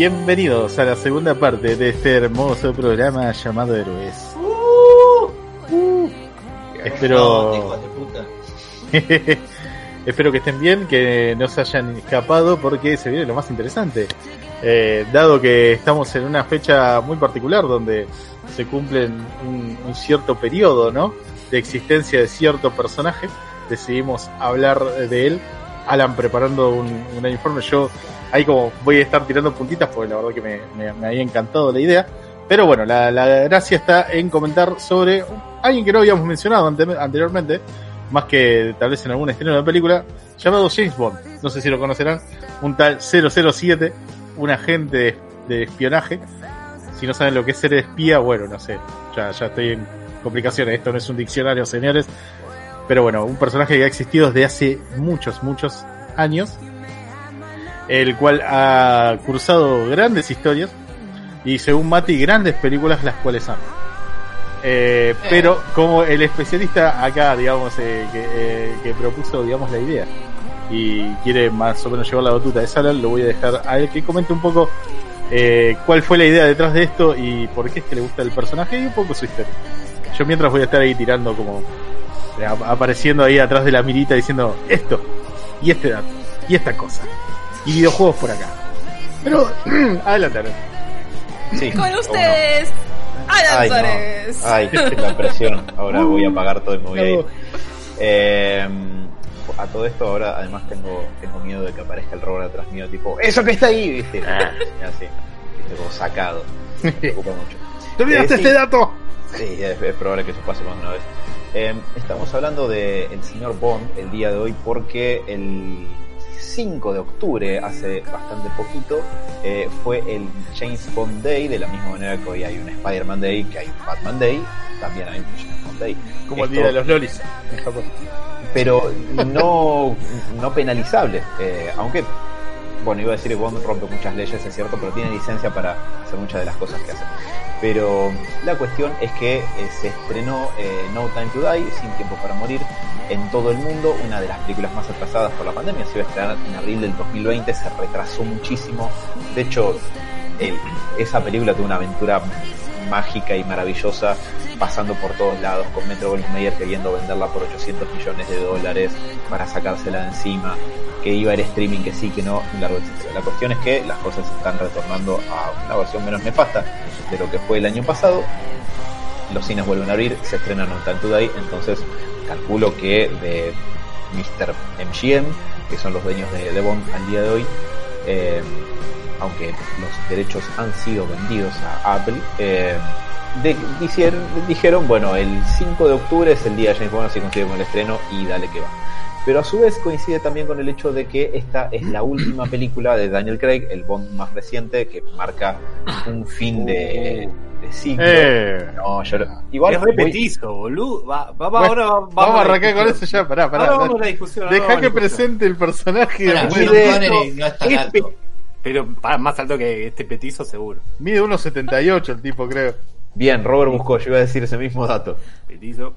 Bienvenidos a la segunda parte de este hermoso programa llamado Héroes. Espero. Espero que estén bien, que no se hayan escapado porque se viene lo más interesante. Eh, dado que estamos en una fecha muy particular donde se cumple un, un cierto periodo, ¿no? De existencia de cierto personaje, decidimos hablar de él. Alan preparando un, informe, yo ahí como voy a estar tirando puntitas porque la verdad que me, había encantado la idea. Pero bueno, la, gracia está en comentar sobre alguien que no habíamos mencionado ante, anteriormente, más que tal vez en algún estreno de la película, llamado James Bond. No sé si lo conocerán, un tal 007, un agente de, espionaje. Si no saben lo que es ser espía, bueno, no sé, ya estoy en complicaciones, esto no es un diccionario, señores. Pero bueno, un personaje que ha existido desde hace muchos, muchos años, el cual ha cursado grandes historias y según Mati, grandes películas las cuales amo. Eh, pero como el especialista acá, digamos, eh, que, eh, que, propuso, digamos, la idea y quiere más o menos llevar la batuta de Sala, lo voy a dejar a él que comente un poco eh, cuál fue la idea detrás de esto y por qué es que le gusta el personaje y un poco su historia. Yo mientras voy a estar ahí tirando como apareciendo ahí atrás de la mirita diciendo esto y este dato y esta cosa y videojuegos por acá. Pero adelante. adelante. Sí, Con ustedes, Alan Suárez. Ay, la presión. Ahora voy a pagar todo y me voy a ir. Eh, a todo esto ahora además tengo, tengo miedo de que aparezca el robot atrás mío, tipo, eso que está ahí, viste. Ah, así, viste, como sacado. Me preocupa mucho. ¿Te olvidaste eh, sí, este dato? Sí, es, es, probable que eso pase más de una vez. Eh, estamos hablando del el señor Bond el día de hoy porque el 5 de octubre, hace bastante poquito, eh, fue el James Bond Day, de la misma manera que hoy hay un Spider-Man Day, que hay un Batman Day, también hay un James Bond Day. Como Esto, el día de los lolis en Japón. Pero no, no penalizable, eh, aunque, bueno, iba a decir que Bond rompe muchas leyes, es cierto, pero tiene licencia para hacer muchas de las cosas que hace. Pero la cuestión es que eh, se estrenó eh, No Time to Die, Sin Tiempo para Morir, en todo el mundo, una de las películas más atrasadas por la pandemia, se iba a estrenar en abril del 2020, se retrasó muchísimo. De hecho, esa película tuvo una aventura mágica y maravillosa, pasando por todos lados, con Metro Goldwyn Mayer queriendo venderla por 800 millones de dólares para sacársela de encima, que iba a ir streaming, que sí, que no. La cuestión es que las cosas están retornando a una versión menos nefasta de lo que fue el año pasado. Los cines vuelven a abrir, se estrenan On Time Today, entonces calculo que de Mr. MGM, que son los dueños de, de Bond al día de hoy, eh, aunque los derechos han sido vendidos a Apple, eh, de, dijeron, dijeron, bueno, el 5 de octubre es el día de James Bond, así consigue con el estreno y dale que va. Pero a su vez coincide también con el hecho de que esta es la última película de Daniel Craig, el Bond más reciente, que marca un fin de, de ciclo. Eh. No, yo igual es repetizo, boludo. Va, va, Bueno, ahora vamos, Vamos a arrancar con eso ya, pará, pará. Ahora vamos a la discusión. ahora Deja que presente el personaje. Pará, de esto, no es tan es alto. Pero más alto que este petizo, seguro. Mide 1.78 el tipo, creo. Bien, Robert buscó, yo iba a decir ese mismo dato. Petizo.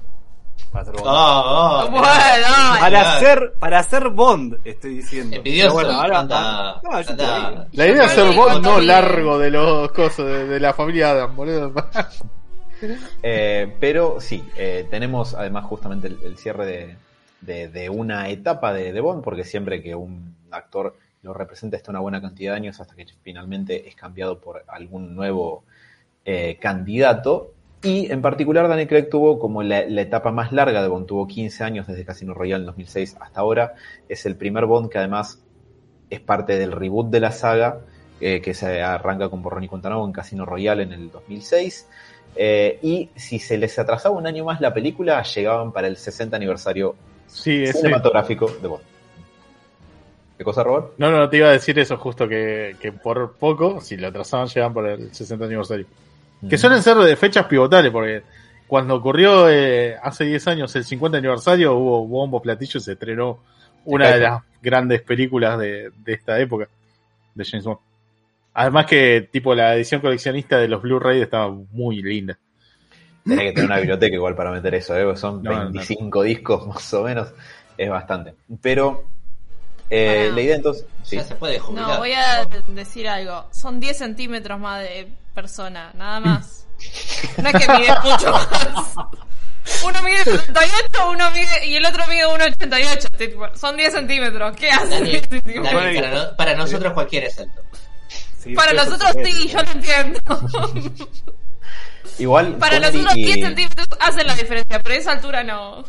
Para ser Bond. Ah, ah, Bueno, para mirá. ser, para ser Bond, estoy diciendo. Pero bueno, ahora. anda, No, yo te anda. digo. La idea es ser vos no largo de los cosos de, de la familia Adam, boludo. Eh, pero sí, eh, tenemos además justamente el, el cierre de, de, de una etapa de, de Bond, porque siempre que un actor lo representa está una buena cantidad de años hasta que finalmente es cambiado por algún nuevo eh, candidato. Y en particular Daniel Craig tuvo como la, la etapa más larga de Bond, tuvo 15 años desde Casino Royale en 2006 hasta ahora. Es el primer Bond que además es parte del reboot de la saga, eh, que se arranca con Borrón y Cuenta en Casino Royale en el 2006. Eh, y si se les atrasaba un año más la película, llegaban para el 60 aniversario Sí, cinematográfico de Bond. ¿Qué cosa, Robert? No, no, te iba a decir eso justo, que, que por poco, si lo atrasaban, llegan por el 60 aniversario. Que suelen ser de fechas pivotales, porque cuando ocurrió eh, hace 10 años el 50 aniversario, hubo bombo, platillo y se estrenó una de las grandes películas de, de esta época, de James Bond. Además que, tipo, la edición coleccionista de los Blu-ray estaba muy linda. Tenés que tener una biblioteca igual para meter eso, ¿eh? Son No, no, 25 discos más o menos, es bastante. Pero Eh, la idea entonces... Sí. Ya se puede jubilar. No, voy a decir algo. Son 10 centímetros más de persona, nada más. No es que mide mucho más. Uno mide 78 uno mide, y el otro mide 1,88. Tipo, Son 10 centímetros. ¿Qué hace? Daniel, Daniel, para, no- para nosotros cualquiera es alto. Sí, Para nosotros sí, yo lo entiendo. Igual Para nosotros y- 10 centímetros hacen la diferencia, pero esa altura no.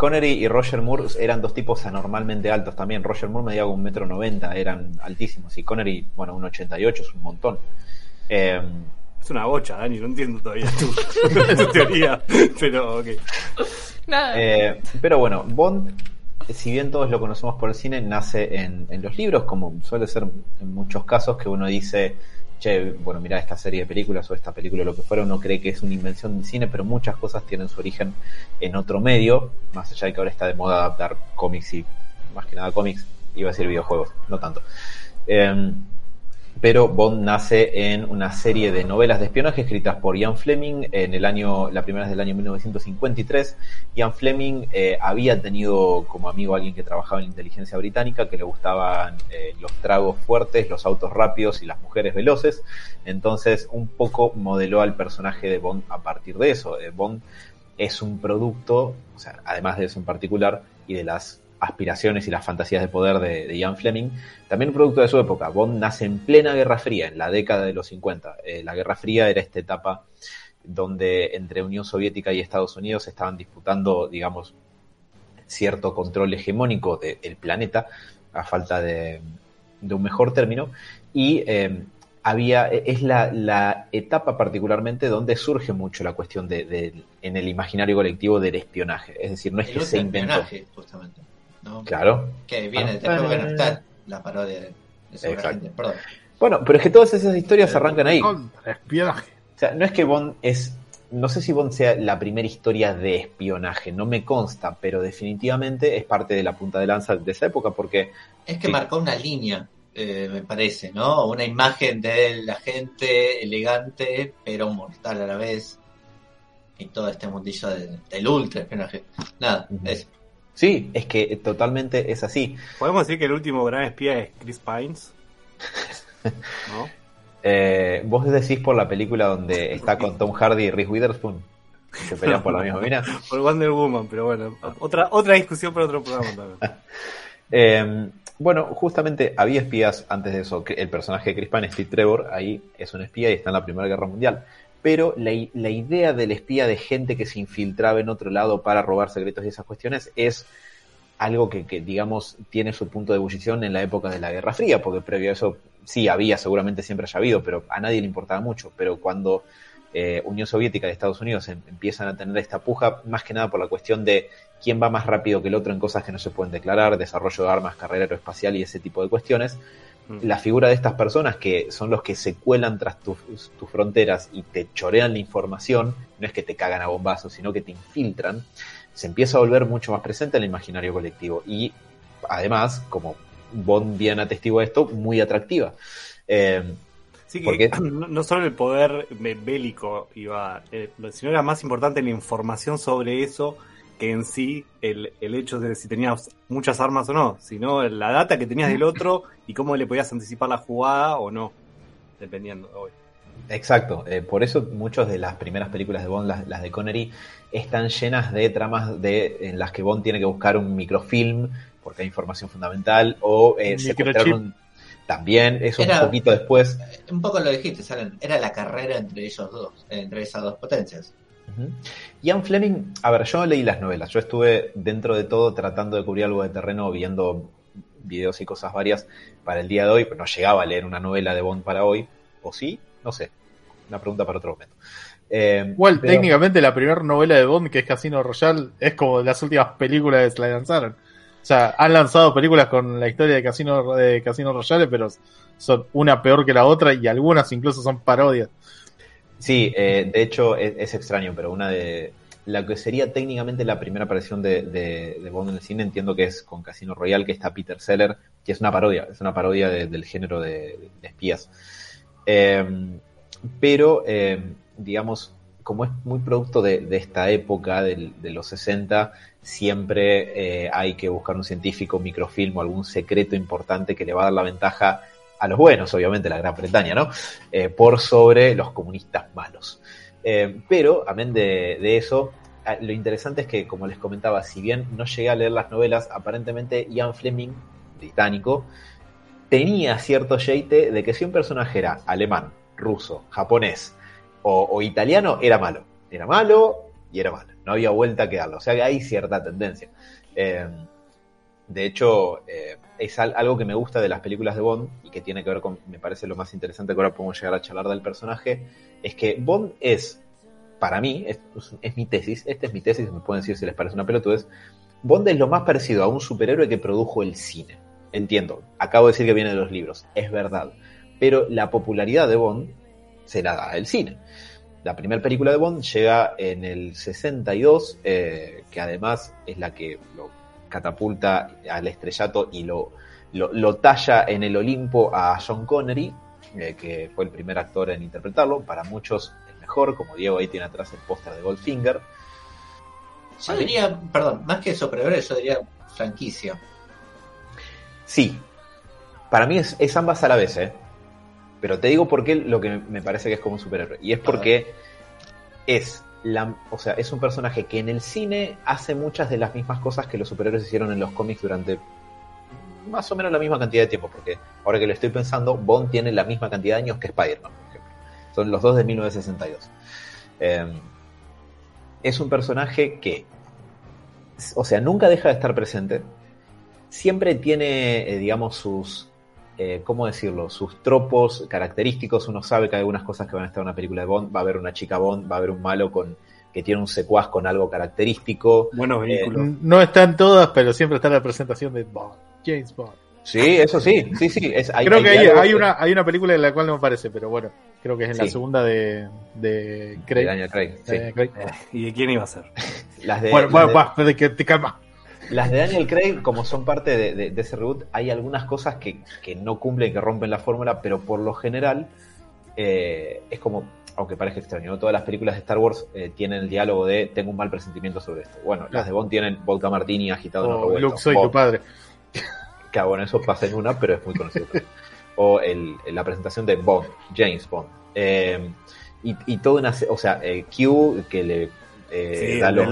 Connery y Roger Moore eran dos tipos anormalmente altos también. Roger Moore medía un metro noventa, eran altísimos. Y Connery, bueno, un 88 es un montón. Eh, Es una bocha, Dani, no entiendo todavía tu, tu teoría. Pero, ok. Nada. eh, pero bueno, Bond, si bien todos lo conocemos por el cine, nace en, en los libros, como suele ser en muchos casos que uno dice, che, bueno, mira esta serie de películas o esta película, lo que fuera, uno cree que es una invención del cine, pero muchas cosas tienen su origen en otro medio, más allá de que ahora está de moda adaptar cómics y más que nada cómics, iba a decir videojuegos, no tanto. Eh, pero Bond nace en una serie de novelas de espionaje escritas por Ian Fleming en el año, la primera es del año 1953. Ian Fleming eh, había tenido como amigo a alguien que trabajaba en la inteligencia británica, que le gustaban eh, los tragos fuertes, los autos rápidos y las mujeres veloces. Entonces, un poco modeló al personaje de Bond a partir de eso. Eh, Bond es un producto, o sea, además de eso en particular, y de las aspiraciones y las fantasías de poder de, de Ian Fleming, también un producto de su época. Bond nace en plena Guerra Fría, en la década de los 50. Eh, la Guerra Fría era esta etapa donde entre Unión Soviética y Estados Unidos estaban disputando, digamos, cierto control hegemónico del planeta, a falta de, de un mejor término, y eh, había, es la, la, etapa particularmente donde surge mucho la cuestión de, de, en el imaginario colectivo del espionaje. Es decir, no es El que se inventó. justamente. ¿No? Claro. Que viene Ah. después, bueno, está la parodia de, de sobre Exacto. gente, perdón. Bueno, pero es que todas esas historias arrancan ahí. Contra espionaje. O sea, no es que Bond es. No sé si Bond sea la primera historia de espionaje, no me consta, pero definitivamente es parte de la punta de lanza de esa época, porque Es que Sí. marcó una línea, eh, me parece, ¿no? Una imagen de la gente elegante, pero mortal a la vez. Y todo este mundillo de- del ultra espionaje. Nada, eso. Sí, es que totalmente es así. Podemos decir que el último gran espía es Chris Pines. ¿No? Eh, vos decís por la película donde está con Tom Hardy y Reese Witherspoon, que pelean por la misma mina. Por Wonder Woman, pero bueno. Otra, otra discusión para otro programa también. Eh, bueno, justamente había espías antes de eso. El personaje de Chris Pine, Steve Trevor, ahí es un espía y está en la Primera Guerra Mundial. Pero la, la idea del espía de gente que se infiltraba en otro lado para robar secretos y esas cuestiones es algo que, que, digamos, tiene su punto de ebullición en la época de la Guerra Fría, porque previo a eso sí había, seguramente siempre haya habido, pero a nadie le importaba mucho. Pero cuando eh, Unión Soviética y Estados Unidos em- empiezan a tener esta puja, más que nada por la cuestión de quién va más rápido que el otro en cosas que no se pueden declarar, desarrollo de armas, carrera aeroespacial y ese tipo de cuestiones. La figura de estas personas que son los que se cuelan tras tus, tus fronteras y te chorean la información, no es que te cagan a bombazos, sino que te infiltran, se empieza a volver mucho más presente en el imaginario colectivo. Y además, como Bond bien atestigua esto, muy atractiva. Eh, Sí, que no, no solo el poder bélico iba, eh, sino era más importante la información sobre eso que en sí el, el hecho de si tenías muchas armas o no, sino la data que tenías del otro y cómo le podías anticipar la jugada o no, dependiendo. obvio. Exacto, eh, por eso muchas de las primeras películas de Bond, las, las de Connery, están llenas de tramas de, en las que Bond tiene que buscar un microfilm porque hay información fundamental o eh, Un secuestrar microchip. un- también eso Era- un poquito después. Un poco lo dijiste, Salen. Era la carrera entre ellos dos, entre esas dos potencias. Ujú. Ian Fleming, a ver, yo no leí las novelas, yo estuve dentro de todo tratando de cubrir algo de terreno, viendo videos y cosas varias para el día de hoy, pero no llegaba a leer una novela de Bond para hoy, o sí, no sé, una pregunta para otro momento. Eh, pero- técnicamente, la primera novela de Bond, que es Casino Royale, es como las últimas películas que se la lanzaron. O sea, han lanzado películas con la historia de Casino, de Casino Royale, pero son una peor que la otra y algunas incluso son parodias. Sí, eh, de hecho es, es extraño, pero una de la que sería técnicamente la primera aparición de, de- de Bond en el cine, entiendo que es con Casino Royale, que está Peter Seller, que es una parodia, es una parodia de- del género de, de espías. Eh, pero, eh, digamos, como es muy producto de, de esta época, del- de, los 60, siempre eh, hay que buscar un científico, microfilm o algún secreto importante que le va a dar la ventaja a los buenos, obviamente la Gran Bretaña, ¿no? Eh, por sobre los comunistas malos. Eh, pero, amén de, de eso, ah, lo interesante es que, como les comentaba, si bien no llegué a leer las novelas, aparentemente Ian Fleming, británico, tenía cierto yeite de que si un personaje era alemán, ruso, japonés o, o italiano, era malo. Era malo y era malo. No había vuelta a quedarlo. O sea que hay cierta tendencia. Eh, de hecho, eh, es al- algo que me gusta de las películas de Bond y que tiene que ver con, me parece lo más interesante que ahora podemos llegar a charlar del personaje, es que Bond es, para mí, es, es mi tesis, esta es mi tesis, me pueden decir si les parece una pelotudez, Bond es lo más parecido a un superhéroe que produjo el cine. Entiendo, acabo de decir que viene de los libros, es verdad. Pero la popularidad de Bond se la da el cine. La primera película de Bond llega en el 62, eh, que además es la que lo catapulta al estrellato y lo, lo, lo talla en el Olimpo a John Connery, eh, que fue el primer actor en interpretarlo. Para muchos el mejor, como Diego ahí tiene atrás el póster de Goldfinger. Yo diría, perdón, más que superhéroe, yo diría franquicia. Sí, para mí es, es ambas a la vez, ¿eh? Pero te digo por qué lo que me parece que es como un superhéroe. Y es porque es, o sea, es un personaje que en el cine hace muchas de las mismas cosas que los superhéroes hicieron en los cómics durante más o menos la misma cantidad de tiempo. Porque ahora que lo estoy pensando, Bond tiene la misma cantidad de años que Spider-Man, por ejemplo. Son los dos de 1962. Eh, es un personaje que, o sea, nunca deja de estar presente. Siempre tiene, eh, digamos, sus, eh, ¿cómo decirlo? Sus tropos característicos. Uno sabe que hay algunas cosas que van a estar en una película de Bond. Va a haber una chica Bond, va a haber un malo con que tiene un secuaz con algo característico. Buenos vehículos. No están todas, pero siempre está la presentación de Bond, James Bond. Sí, eso sí, sí, sí. Es, hay, creo que hay, hay una, hay una película en la cual no me aparece, pero bueno, creo que es en la segunda de, de Craig. de Daniel Craig, sí. Eh, Craig. Eh, ¿Y de quién iba a ser? Las de, bueno, las bueno, de- va, pero que te calma. Las de Daniel Craig, como son parte de, de- de ese reboot, hay algunas cosas que, que no cumplen, que rompen la fórmula, pero por lo general eh, es como, aunque parezca extraño, ¿no? todas las películas de Star Wars eh, tienen el diálogo de tengo un mal presentimiento sobre esto. Bueno, las de Bond tienen vodka martini agitado en O revuelto. Oh, Luke, soy tu padre. que bueno, eso pasa en una, pero es muy conocido. o el, la presentación de Bond, James Bond. Eh, y, y todo una, o sea, Q que le eh, Sí, da los,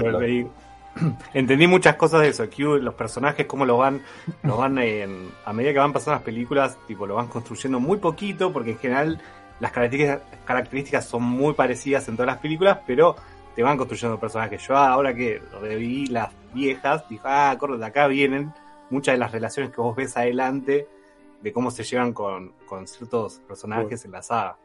Entendí muchas cosas de eso. Q, los personajes, cómo lo van, lo van en- a medida que van pasando las películas, tipo, lo van construyendo muy poquito, porque en general las características, características son muy parecidas en todas las películas, pero te van construyendo personajes. Yo ahora que reví las viejas, dije, ah, de acá vienen muchas de las relaciones que vos ves adelante de cómo se llevan con, con ciertos personajes en la saga.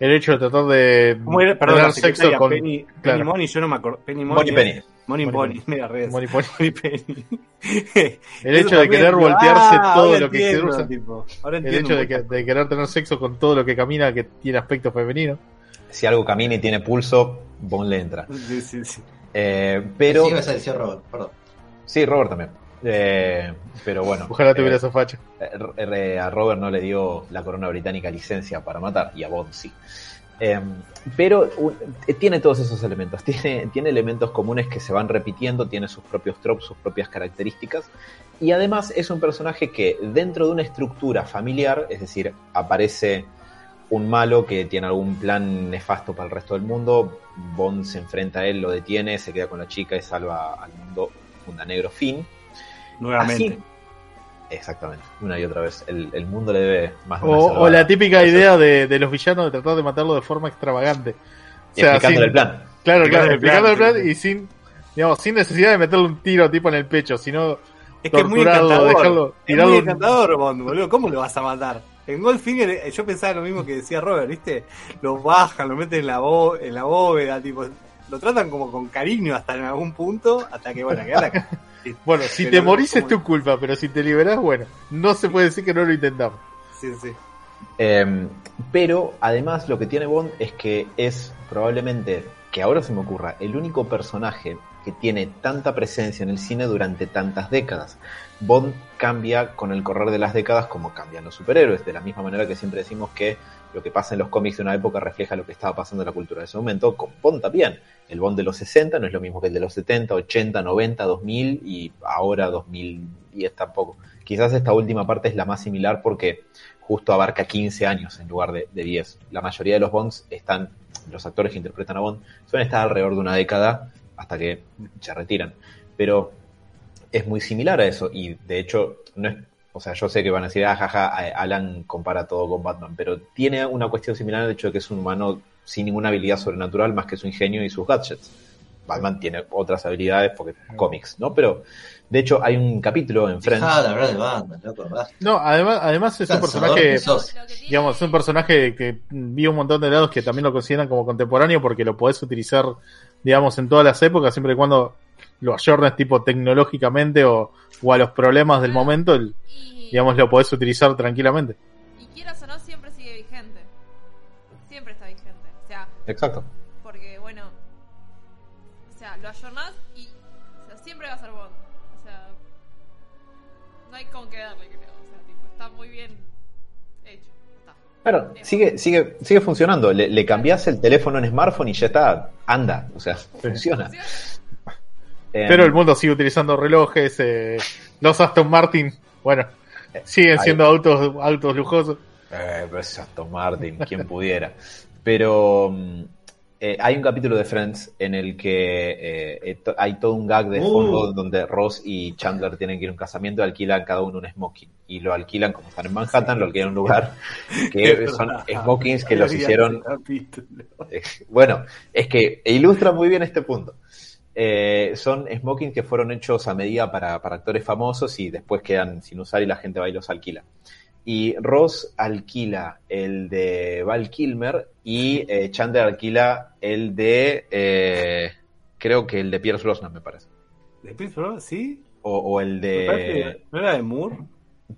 El hecho de tratar de. Perdón, tener sexo con Penny, Penny. Money, yo no me acuerdo. Penny Money. Es- Penny. Money Penny. mira, redes. Money Penny. Money Penny. El hecho de querer voltearse ah, todo lo que entiendo, cruza. tipo, ahora El entiendo hecho de, que- de querer tener sexo con todo lo que camina que tiene aspecto femenino. si algo camina y tiene pulso, Bond le entra. Sí, sí, sí. Eh, pero Sí, ibas a decir Robert, perdón. sí, Robert también. Eh, pero bueno, Ojalá eh, tuviera esa facha. eh, eh, a Robert no le dio la corona británica licencia para matar y a Bond sí. Eh, pero eh, tiene todos esos elementos, tiene, tiene elementos comunes que se van repitiendo, tiene sus propios tropes, sus propias características y además es un personaje que dentro de una estructura familiar, es decir, aparece un malo que tiene algún plan nefasto para el resto del mundo, Bond se enfrenta a él, lo detiene, se queda con la chica y salva al mundo, funda negro fin. Nuevamente. Así- Exactamente, una y otra vez. El, el mundo le debe más de O, la típica Eso. idea de, de los villanos de tratar de matarlo de forma extravagante. O sea, explicándole sin- el plan. Claro, claro, Explicándole el explicando el plan, y sin, digamos, sin necesidad de meterle un tiro tipo en el pecho, sino Es que es muy encantador. dejarlo, es muy un- encantador, Bond, boludo. ¿Cómo lo vas a matar? En Goldfinger eh, yo pensaba lo mismo que decía Robert, ¿viste? Lo bajan, lo meten en la, bo- en la bóveda, tipo, lo tratan como con cariño hasta en algún punto, hasta que, bueno, que Bueno, si Pero te morís es tu culpa, pero si te liberás, bueno, no se puede decir que no lo intentamos. Sí, sí. Eh, pero además lo que tiene Bond es que es probablemente, que ahora se me ocurra, el único personaje que tiene tanta presencia en el cine durante tantas décadas. Bond cambia con el correr de las décadas como cambian los superhéroes, de la misma manera que siempre decimos que lo que pasa en los cómics de una época refleja lo que estaba pasando en la cultura de ese momento, con Bond también. El Bond de los 60 no es lo mismo que el de los 70, 80, 90, 2000 y ahora 2010 tampoco. Quizás esta última parte es la más similar porque justo abarca 15 años en lugar de, de 10. La mayoría de los Bonds están, los actores que interpretan a Bond, suelen estar alrededor de una década hasta que se retiran. Pero es muy similar a eso y de hecho no es o sea, yo sé que van a decir, ah, jaja, Alan compara todo con Batman, pero tiene una cuestión similar al hecho de que es un humano sin ninguna habilidad sobrenatural más que su ingenio y sus gadgets. Batman tiene otras habilidades porque cómics, ¿no? Pero de hecho hay un capítulo en Friends. Dejá de hablar de Batman, loco, basta. No, además, además es un personaje, digamos, es un personaje que vi un montón de lados que también lo consideran como contemporáneo porque lo podés utilizar, digamos, en todas las épocas, siempre y cuando lo ayornes tipo tecnológicamente o, o a los problemas del momento, el- y, digamos, lo podés utilizar tranquilamente. y quieras o no, siempre sigue vigente. Siempre está vigente. O sea, Exacto. porque bueno, o sea, lo ayornás y o sea, siempre va a ser Bond. O sea, no hay con qué darle, creo. O sea, tipo, está muy bien hecho. Está. Claro, sigue, sigue, sigue funcionando. Le, le cambias el teléfono en smartphone y ya está, anda, o sea, funciona. Funciona. Eh, Pero el mundo sigue utilizando relojes, eh, los Aston Martin, bueno, siguen ahí- siendo autos, autos lujosos. Eh, pero es Aston Martin, quien pudiera. Pero mm, eh, hay un capítulo de Friends en el que eh, eh, to- hay todo un gag de Uh. fondo donde Ross y Chandler tienen que ir a un casamiento y alquilan cada uno un smoking. Y lo alquilan, como están en Manhattan, lo alquilan en un lugar que son smokings que los hicieron Eh, Bueno, es que ilustra muy bien este punto. Eh, son smokings que fueron hechos a medida para, para actores famosos y después quedan sin usar y la gente va y los alquila. Y Ross alquila el de Val Kilmer y eh, Chandler alquila el de, eh, creo que el de Pierce Brosnan, me parece. ¿De Pierce Brosnan? ¿Sí? O, o el Me parece de... ¿No era de Moore?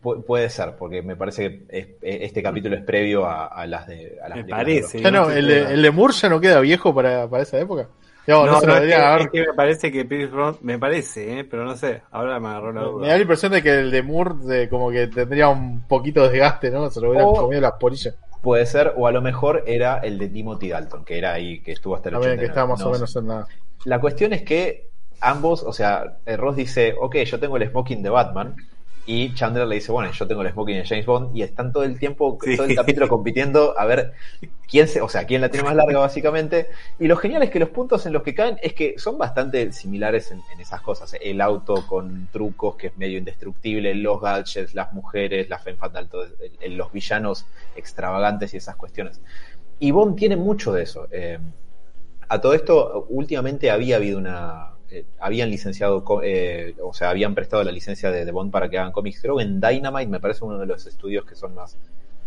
pu- puede ser, porque me parece que es- este capítulo es previo a, a las de... A las Me de parece. Ya no, el de, el de Moore ya no queda viejo para, para esa época. No, No, se no, lo es, debería que, haber- es que me parece que Pierce Brosnan, me parece, ¿eh? pero no sé, ahora me agarró la Me duda. da la impresión de que el de Moore de, como que tendría un poquito de desgaste, ¿no? Se lo hubieran O- comido las polillas. Puede ser, o a lo mejor era el de Timothy Dalton, que era ahí, que estuvo hasta el También 89. que estaba más No o sé. menos en la... La cuestión es que ambos, o sea, eh, Ross dice, ok, yo tengo el smoking de Batman, y Chandler le dice, bueno, yo tengo el smoking de James Bond, y están todo el tiempo, Sí. todo el capítulo compitiendo a ver quién se, o sea, quién la tiene más larga básicamente. Y lo genial es que los puntos en los que caen es que son bastante similares en, en esas cosas. El auto con trucos que es medio indestructible, los gadgets, las mujeres, la femme fatal, todo, el- el- los villanos extravagantes y esas cuestiones. Y Bond tiene mucho de eso. Eh, a todo esto, últimamente había habido una. Eh, habían licenciado, eh, o sea, habían prestado la licencia de, Bond para que hagan cómics. Creo en Dynamite me parece uno de los estudios que son más.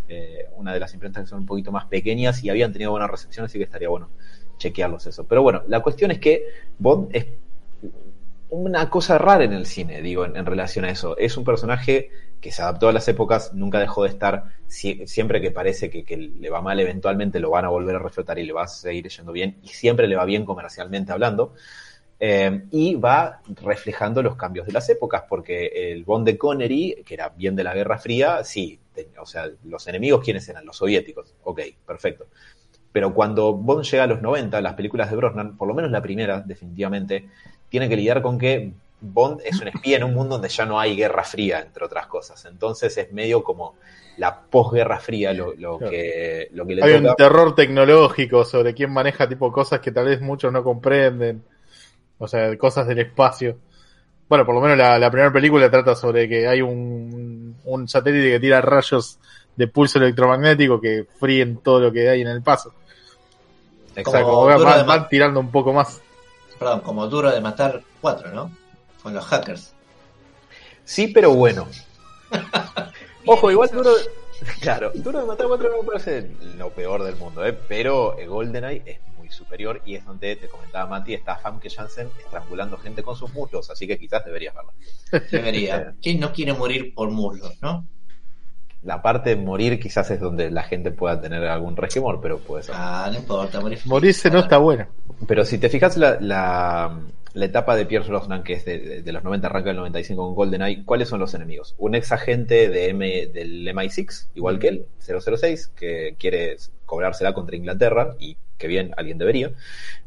eh, una de las imprentas que son un poquito más pequeñas y habían tenido buena recepción, así que estaría bueno chequearlos eso. Pero bueno, la cuestión es que Bond es una cosa rara en el cine, digo, en, relación a eso. Es un personaje que se adaptó a las épocas, nunca dejó de estar, sie- siempre que parece que, que le va mal, eventualmente lo van a volver a reflotar y le va a seguir yendo bien, y siempre le va bien comercialmente hablando. Eh, y va reflejando los cambios de las épocas, porque el Bond de Connery, que era bien de la Guerra Fría, sí, o sea, los enemigos, ¿quiénes eran? Los soviéticos. Ok, perfecto. Pero cuando Bond llega a los 90, las películas de Brosnan, por lo menos la primera, definitivamente, tiene que lidiar con que Bond es un espía en un mundo donde ya no hay guerra fría, entre otras cosas. Entonces es medio como la posguerra fría lo, lo Claro. que, lo que le Hay un terror tecnológico sobre quién maneja tipo cosas que tal vez muchos no comprenden. O sea, cosas del espacio. Bueno, por lo menos la, la primera película trata sobre que hay un, un satélite que tira rayos de pulso electromagnético que fríen todo lo que hay en el paso. Sea, Exacto. como Como van, duro de van- tirando un poco más. Perdón, como duro de matar cuatro, ¿no? Con los hackers. Sí, pero bueno. Ojo, igual duro. Claro, duro de matar a cuatro no me parece lo peor del mundo, ¿eh? pero GoldenEye es superior y es donde te comentaba Mati, está Famke Janssen estrangulando gente con sus muslos, así que quizás deberías verla. Debería. ¿Quién no quiere morir por muslos, no? La parte de morir quizás es donde la gente pueda tener algún resquemor, pero puede ser. Ah, no importa, morir. Morirse no está bueno. Pero si te fijas la, la, la etapa de Pierce Brosnan, que es de, de- de los 90, arranca del 95 con GoldenEye, ¿cuáles son los enemigos? Un ex agente de M, del MI6, igual que él, 006, que quiere cobrársela contra Inglaterra, y que bien, alguien debería.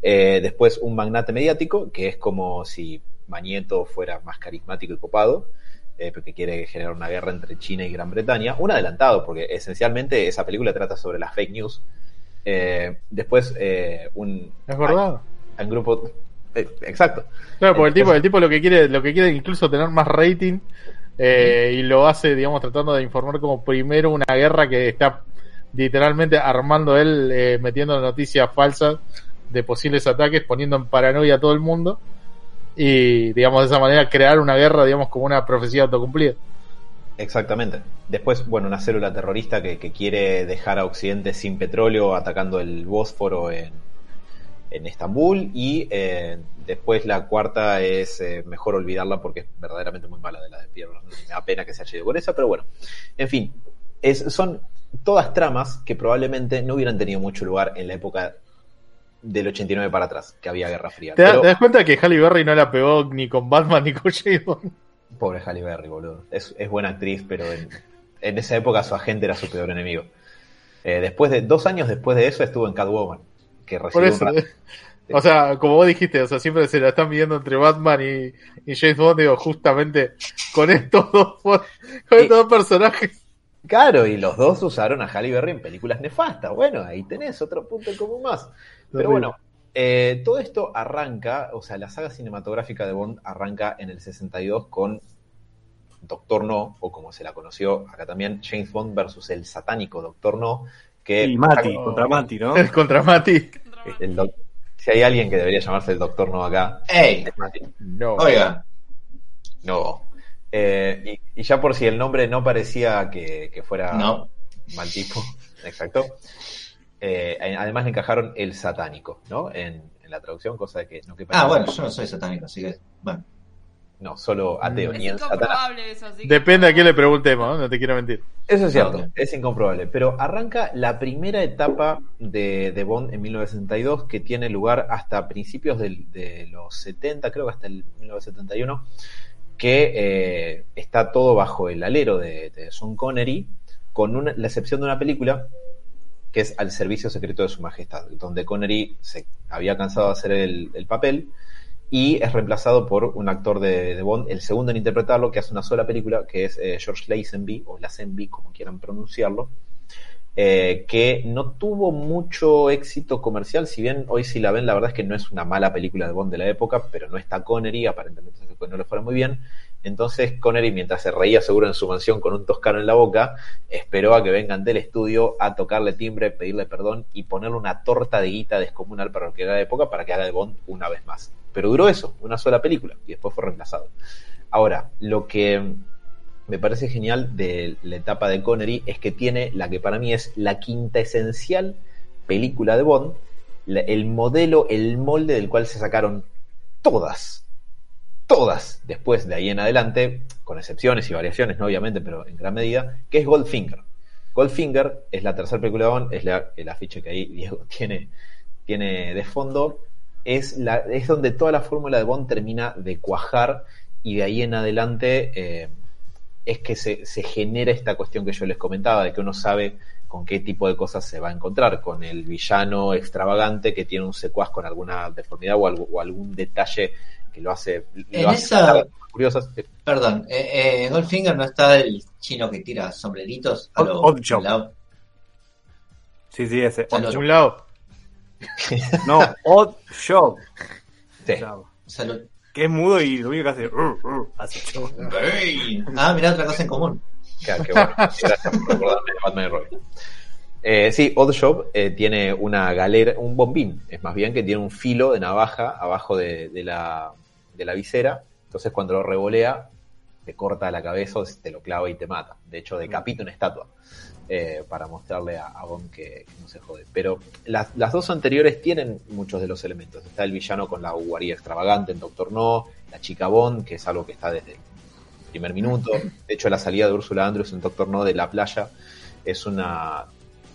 Eh, después un magnate mediático, que es como si Magneto fuera más carismático y copado, eh, porque quiere generar una guerra entre China y Gran Bretaña. Un adelantado, porque esencialmente esa película trata sobre las fake news. Eh, después eh, un, Es verdad. un grupo... exacto. Claro, porque el tipo, el tipo lo que quiere, lo que quiere es incluso tener más rating eh, y lo hace, digamos, tratando de informar como primero una guerra que está literalmente armando él, eh, metiendo noticias falsas de posibles ataques, poniendo en paranoia a todo el mundo y, digamos, de esa manera crear una guerra, digamos, como una profecía autocumplida. Exactamente. Después, bueno, una célula terrorista que, que quiere dejar a Occidente sin petróleo atacando el Bósforo en, en Estambul. Y eh, después la cuarta es eh, mejor olvidarla porque es verdaderamente muy mala de la de Pierre. Me da pena que se haya ido con esa, pero bueno. En fin, es, son todas tramas que probablemente no hubieran tenido mucho lugar en la época del 89 para atrás, que había Guerra Fría. ¿Te, da- Pero- te das cuenta que Halle Berry no la pegó ni con Batman ni con James Bond? Pobre Halle Berry, boludo. Es, es buena actriz, pero en, en esa época su agente era su peor enemigo. Eh, después de dos años después de eso estuvo en Catwoman, que Por recibió eso. un ra- eh. O sea, como vos dijiste, o sea, siempre se la están midiendo entre Batman y, y James Bond, digo, justamente con estos dos, con estos dos personajes. Claro, y los dos usaron a Halle Berry en películas nefastas. Bueno, ahí tenés otro punto en común más. Pero bueno, eh, todo esto arranca, o sea, la saga cinematográfica de Bond arranca en el 62 con Doctor No, o como se la conoció acá también, James Bond versus el satánico Doctor No, que Y Mati, contra Mati, ¿no? Es contra Mati. el doc- si hay alguien que debería llamarse el Doctor No acá, ¡Ey! Mati. No. Oiga, No. Eh, y, y ya por si el nombre no parecía que, que fuera no. mal tipo, exacto. Eh, además le encajaron el satánico, ¿no? En, en la traducción, cosa de que no quepa Ah, bueno, yo no soy satánico, así que. Bueno. No, solo ateo, Es ni incomprobable eso, así que- Depende a quién le preguntemos, ¿no? No te quiero mentir. Eso es cierto, Ok. es incomprobable. Pero arranca la primera etapa de, de Bond en 1962, que tiene lugar hasta principios del- de los 70, creo que hasta el 1971, que eh, está todo bajo el alero de, de Sean Connery, con una- la excepción de una película que es Al Servicio Secreto de Su Majestad, donde Connery se había cansado de hacer el, el papel y es reemplazado por un actor de, de Bond, el segundo en interpretarlo, que hace una sola película, que es eh, George Lazenby, o Lazenby, como quieran pronunciarlo, eh, que no tuvo mucho éxito comercial, si bien hoy si la ven, la verdad es que no es una mala película de Bond de la época, pero no está Connery, aparentemente no le fuera muy bien. Entonces Connery, mientras se reía seguro en su mansión con un toscano en la boca, esperó a que vengan del estudio a tocarle timbre, pedirle perdón y ponerle una torta de guita descomunal para lo que era de época para que haga de Bond una vez más. Pero duró eso, una sola película, y después fue reemplazado. Ahora, lo que me parece genial de la etapa de Connery es que tiene la que para mí es la quinta esencial película de Bond, el modelo, el molde del cual se sacaron todas, todas después de ahí en adelante, con excepciones y variaciones, ¿no? obviamente, pero en gran medida, que es Goldfinger. Goldfinger es la tercera película de Bond, es la, el afiche que ahí Diego tiene, tiene de fondo, es, es donde toda la fórmula de Bond termina de cuajar y de ahí en adelante eh, es que se, se genera esta cuestión que yo les comentaba, de que uno sabe con qué tipo de cosas se va a encontrar, con el villano extravagante que tiene un secuaz con alguna deformidad o, algo- o algún detalle que lo hace, lo En esa- curiosas. Perdón, eh, eh, en Goldfinger no está el chino que tira sombreritos a Odd- lo Odd Job. pelado? Sí, sí, ese. Job. un lado. No, Odd Job. Sí. lo- Que es mudo y lo único que hace. Hace. Ah, mira otra cosa en común. Claro, qué bueno. Sí, Gracias por recordarme de Batman y Robin. Eh, sí, Odd Job eh, tiene una galera, un bombín, es más bien que tiene un filo de navaja abajo de, de la, de la visera. Entonces, cuando lo revolea, te corta la cabeza, o te lo clava y te mata. De hecho, decapita una estatua eh, para mostrarle a, a Bond que, que no se jode. Pero las, las dos anteriores tienen muchos de los elementos. Está el villano con la guarida extravagante en Doctor No, la chica Bond, que es algo que está desde primer minuto. De hecho, la salida de Úrsula Andrews en Doctor No de la playa es una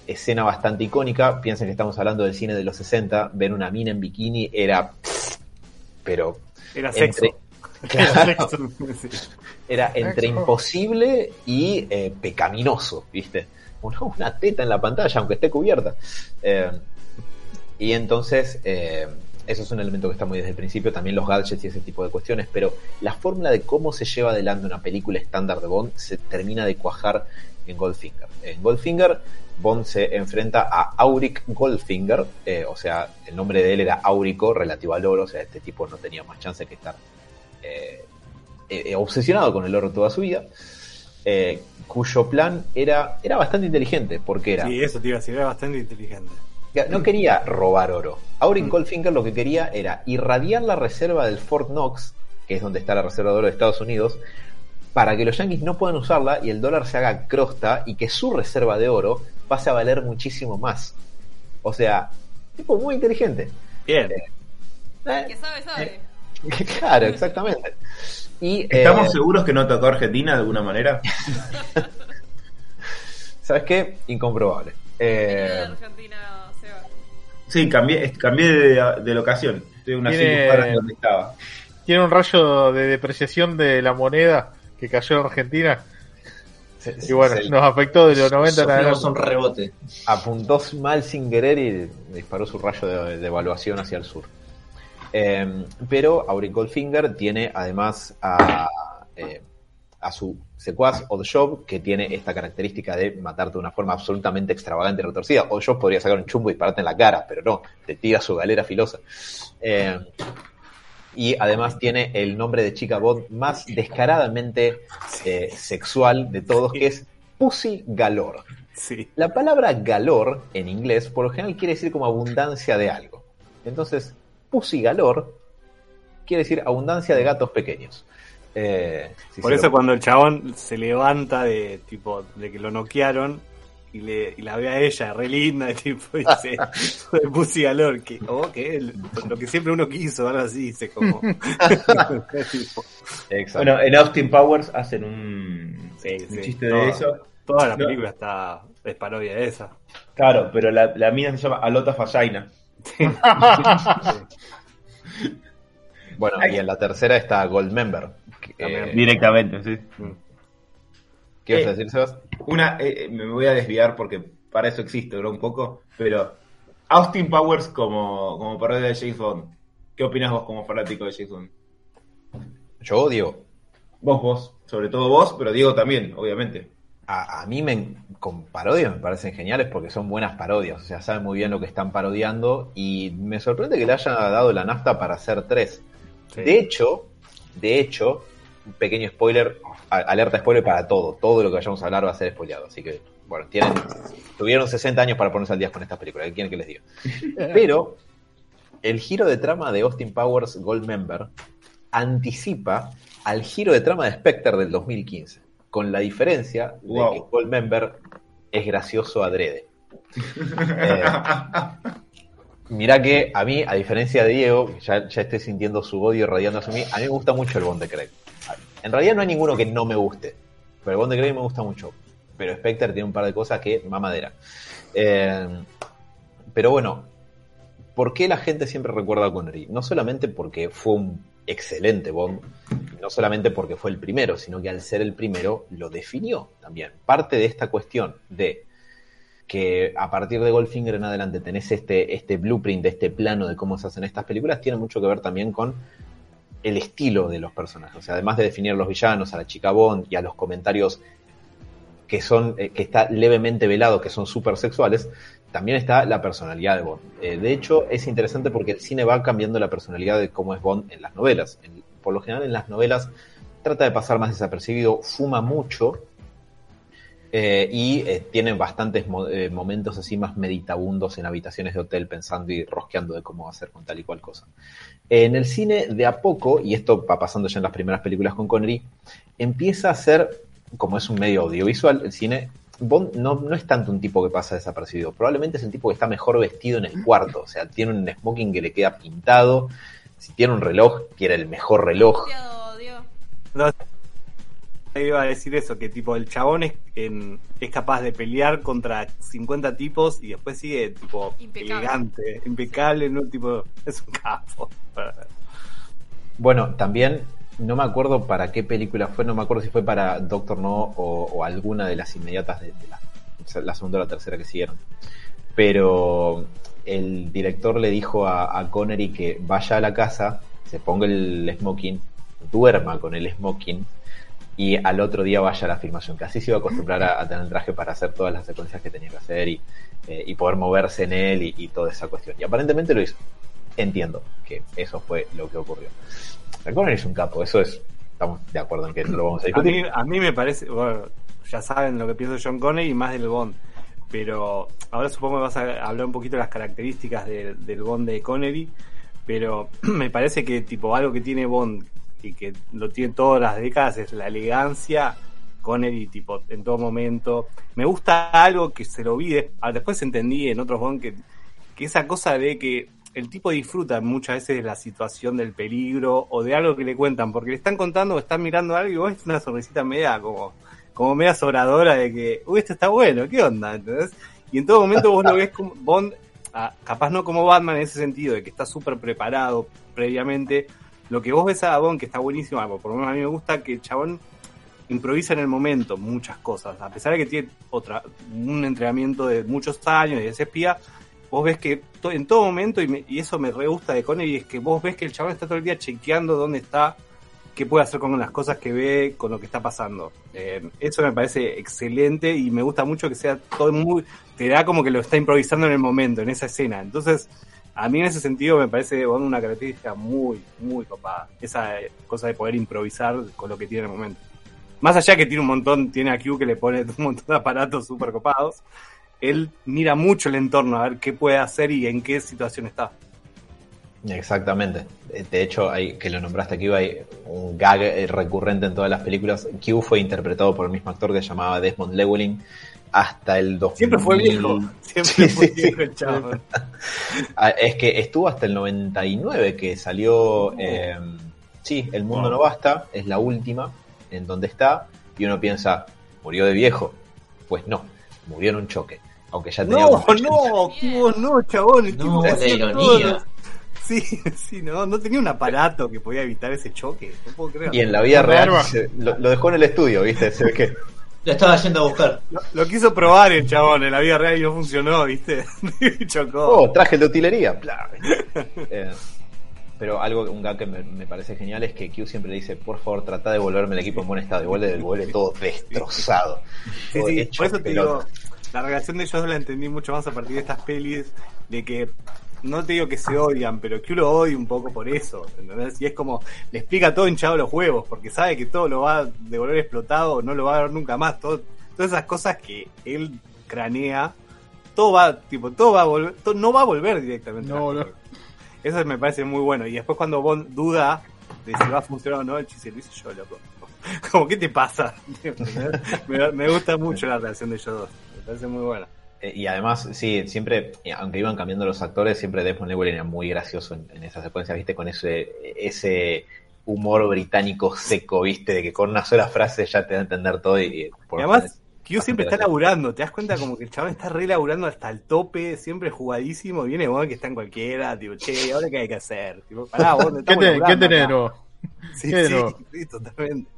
escena bastante icónica. Piensen que estamos hablando del cine de los 60. Ver una mina en bikini era. Pero. Era sexo. Entre- Claro. Era entre imposible y eh, pecaminoso, ¿viste? Una, una teta en la pantalla, aunque esté cubierta. Eh, y entonces, eh, eso es un elemento que está muy desde el principio, también los gadgets y ese tipo de cuestiones, pero la fórmula de cómo se lleva adelante una película estándar de Bond se termina de cuajar en Goldfinger. En Goldfinger, Bond se enfrenta a Auric Goldfinger, eh, o sea, el nombre de él era Aurico, relativo al oro, o sea, este tipo no tenía más chance que estar obsesionado con el oro toda su vida, eh, cuyo plan era, era bastante inteligente, porque era, Sí, eso te iba a decir, era bastante inteligente. no quería robar oro. Auric Goldfinger lo que quería era irradiar la reserva del Fort Knox, que es donde está la reserva de oro de Estados Unidos, para que los yankees no puedan usarla y el dólar se haga crosta y que su reserva de oro pase a valer muchísimo más. O sea, tipo muy inteligente. Bien. Eh, Que sabe, sabe. claro, exactamente. Y, ¿Estamos eh, seguros que no tocó Argentina de alguna manera? ¿Sabes qué? Incomprobable. Eh, Argentina, Seba. Sí, cambié, cambié de, de locación. Estoy unas Tiene- donde estaba. Tiene un rayo de depreciación de la moneda que cayó en Argentina. se- Y bueno, se nos afectó de los 90 en adelante. un rebote. apuntó mal sin querer y disparó su rayo de, de evaluación hacia el sur. Eh, pero Auric Goldfinger tiene además a, eh, a su secuaz Oddjob, que tiene esta característica de matarte de una forma absolutamente extravagante y retorcida. Oddjob podría sacar un chumbo y dispararte en la cara, pero no, te tira su galera filosa. Eh, y además tiene el nombre de chica Bond más descaradamente eh, sexual de todos, que es Pussy Galore. Sí. La palabra galor en inglés por lo general quiere decir como abundancia de algo. Entonces, pussy galor quiere decir abundancia de gatos pequeños. Eh, si Por eso lo- cuando el chabón se levanta de tipo de que lo noquearon y, le, y la ve a ella re linda, tipo, y dice, de Pussy Galore, que, oh, que lo que siempre uno quiso, algo así, dice como. Bueno, en Austin Powers hacen un, Sí, un sí, chiste todo. de eso. toda la No. película está es parodia de esa. Claro, pero la, la mina se llama Alota Bueno, y en la tercera está Goldmember. eh, Directamente, sí. ¿Qué vas a Eh, decir, Sebas? Una, eh, eh, me voy a desviar porque para eso existe, ¿no? Un poco, pero Austin Powers como, como parodia de James Bond. ¿Qué opinas vos como fanático de James Bond? Yo odio. Vos, vos, sobre todo vos, pero Diego también, obviamente. A, a mí me, con parodias me parecen geniales porque son buenas parodias. O sea, saben muy bien lo que están parodiando. Y me sorprende que le haya dado la nafta para hacer tres. Sí. De hecho, de hecho, un pequeño spoiler, alerta spoiler para todo. Todo lo que vayamos a hablar va a ser spoileado. Así que, bueno, tienen, tuvieron 60 años para ponerse al día con estas películas. ¿Qué quieren que les diga? Pero el giro de trama de Austin Powers Goldmember anticipa al giro de trama de Spectre del 2015. Con la diferencia de que Goldmember es gracioso adrede. Eh, Mirá que a mí, a diferencia de Diego, ya, ya estoy sintiendo su odio radiando hacia mí, a mí me gusta mucho el Bond de Craig. En realidad no hay ninguno que no me guste, pero el Bond de Craig me gusta mucho. Pero Spectre tiene un par de cosas que mamadera. Eh, pero bueno, ¿por qué la gente siempre recuerda a Connery? No solamente porque fue un excelente Bond, no solamente porque fue el primero, sino que al ser el primero lo definió también. Parte de esta cuestión de que a partir de Goldfinger en adelante tenés este, este blueprint, este plano de cómo se hacen estas películas, tiene mucho que ver también con el estilo de los personajes. O sea, además de definir a los villanos, a la chica Bond y a los comentarios que son, eh, que está levemente velado, que son súper sexuales, también está la personalidad de Bond. Eh, de hecho, es interesante porque el cine va cambiando la personalidad de cómo es Bond en las novelas. En- por lo general, en las novelas trata de pasar más desapercibido, fuma mucho, eh, y eh, tienen bastantes mo- momentos así más meditabundos en habitaciones de hotel pensando y rosqueando de cómo hacer con tal y cual cosa. En el cine, de a poco, y esto va pasando ya en las primeras películas con Connery, empieza a ser, como es un medio audiovisual, el cine, Bond no, no es tanto un tipo que pasa desapercibido, probablemente es el tipo que está mejor vestido en el cuarto, o sea, tiene un smoking que le queda pintado, si tiene un reloj, quiere el mejor reloj. No, iba a decir eso, que tipo el chabón es, en- es capaz de pelear contra 50 tipos y después sigue tipo Impecable. elegante, impecable, no tipo, es un capo. Bueno, también no me acuerdo para qué película fue, no me acuerdo si fue para Doctor No o, alguna de las inmediatas de, la, segunda o la tercera que siguieron. Pero el director le dijo a, Connery que vaya a la casa, se ponga el smoking, duerma con el smoking y al otro día vaya a la filmación, que así se iba a acostumbrar a, tener el traje para hacer todas las secuencias que tenía que hacer y, eh, y poder moverse en él y, y toda esa cuestión. Y aparentemente lo hizo. Entiendo que eso fue lo que ocurrió. Connery es un capo, eso es. Estamos de acuerdo en que no lo vamos a A discutir. mí, a mí me parece, bueno, ya saben lo que pienso de John Connery y más del Bond. Pero ahora supongo que vas a hablar un poquito de las características de- del Bond de Connery. Pero me parece que tipo algo que tiene Bond y que lo tiene todas las décadas es la elegancia. Connery, tipo, en todo momento. Me gusta algo que se lo vi, de- ah, después entendí en otros Bond que, que esa cosa de que el tipo disfruta muchas veces de la situación del peligro o de algo que le cuentan, porque le están contando o están mirando algo y vos es una sonrisita media como, como media sobradora de que, uy, esto está bueno, ¿qué onda? ¿Entendés? Y en todo momento vos lo ves como Bond, ah, capaz no como Batman en ese sentido, de que está súper preparado previamente. Lo que vos ves a Bond, que está buenísimo, por lo menos a mí me gusta que el chabón improvisa en el momento muchas cosas, a pesar de que tiene otra, un entrenamiento de muchos años y es espía, vos ves que en todo momento, y, me- y eso me re gusta de Connery, es que vos ves que el chabón está todo el día chequeando dónde está, qué puede hacer con las cosas que ve, con lo que está pasando. Eh, eso me parece excelente y me gusta mucho que sea todo muy... Te da como que lo está improvisando en el momento, en esa escena. Entonces, a mí en ese sentido me parece una característica muy, muy copada. Esa eh, cosa de poder improvisar con lo que tiene en el momento. Más allá que tiene un montón, tiene a Q que le pone un montón de aparatos súper copados, él mira mucho el entorno a ver qué puede hacer y en qué situación está. Exactamente. De hecho, hay, que lo nombraste aquí, hay un gag eh, recurrente en todas las películas. Q fue interpretado por el mismo actor que se llamaba Desmond Llewellyn hasta el 2000. Siempre fue viejo, siempre Sí, fue sí, sí. viejo el chavo. Ah, Es que estuvo hasta el 99 que salió. eh, sí, El Mundo Wow. No Basta, es la última en donde está. Y uno piensa, murió de viejo. Pues no, murió en un choque. Aunque ya tenía. No, como 80. no, vos no, chabón. el No, la ironía. todo. Sí, sí, no, no tenía un aparato que podía evitar ese choque. No puedo creer. Y en la vida real se- lo, lo dejó en el estudio, ¿viste? Se ve que. Lo estaba yendo a buscar. Lo, lo quiso probar el chabón en la vida real y no funcionó, ¿viste? chocó. Oh, traje de utilería. Eh, pero algo, un gag que me, me parece genial es que Q siempre le dice, por favor, trata de volverme el equipo en buen estado. Y vuelve, vuelve todo destrozado. Sí, Todo sí, hecho por eso te pelota. digo, la relación de ellos dos la entendí mucho más a partir de estas pelis, de que no te digo que se odian, pero que uno odia un poco por eso, ¿entendés? Y es como, le explica todo hinchado los huevos, porque sabe que todo lo va a devolver explotado, no lo va a ver nunca más, todo, todas esas cosas que él cranea, todo va, tipo, todo va a volver, todo- no va a volver directamente. No, no. Eso me parece muy bueno. Y después cuando Bond duda de si va a funcionar o no, el chiste lo hice yo, loco. Como, ¿qué te pasa? me, me gusta mucho la relación de ellos dos. Me parece muy buena. Eh, Y además, sí, siempre, eh, aunque iban cambiando los actores, siempre Desmond Llewellyn era muy gracioso en, en esa secuencia, ¿viste? Con ese, ese humor británico seco, ¿viste? De que con una sola frase ya te da a entender todo y... y por y además, Q siempre está laburando. ¿Te das cuenta como que el chaval está re laburando hasta el tope, siempre jugadísimo? Y viene Bond que está en cualquiera, tipo, che, ¿ahora qué hay que hacer? Tipo, pará, Bond, ¿Qué, te, ¿qué tenés? Sí, ¿Qué de sí, sí, totalmente.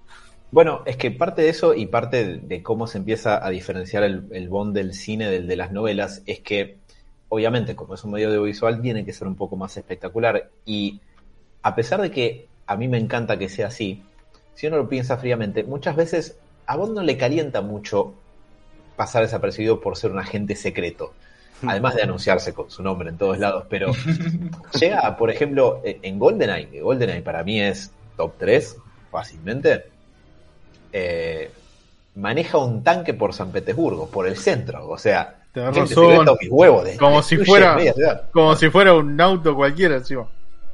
Bueno, es que parte de eso y parte de, cómo se empieza a diferenciar el, el Bond del cine del de las novelas es que, obviamente, como es un medio audiovisual, tiene que ser un poco más espectacular. Y a pesar de que a mí me encanta que sea así, si uno lo piensa fríamente, muchas veces a Bond no le calienta mucho pasar desapercibido por ser un agente secreto. Además de anunciarse con su nombre en todos lados, pero llega, por ejemplo, en GoldenEye, que GoldenEye para mí es top 3, fácilmente, eh, maneja un tanque por San Petersburgo, por el centro, o sea, Tenés razón. mis huevos, de- Como si fuera-. Como si fuera un auto cualquiera encima.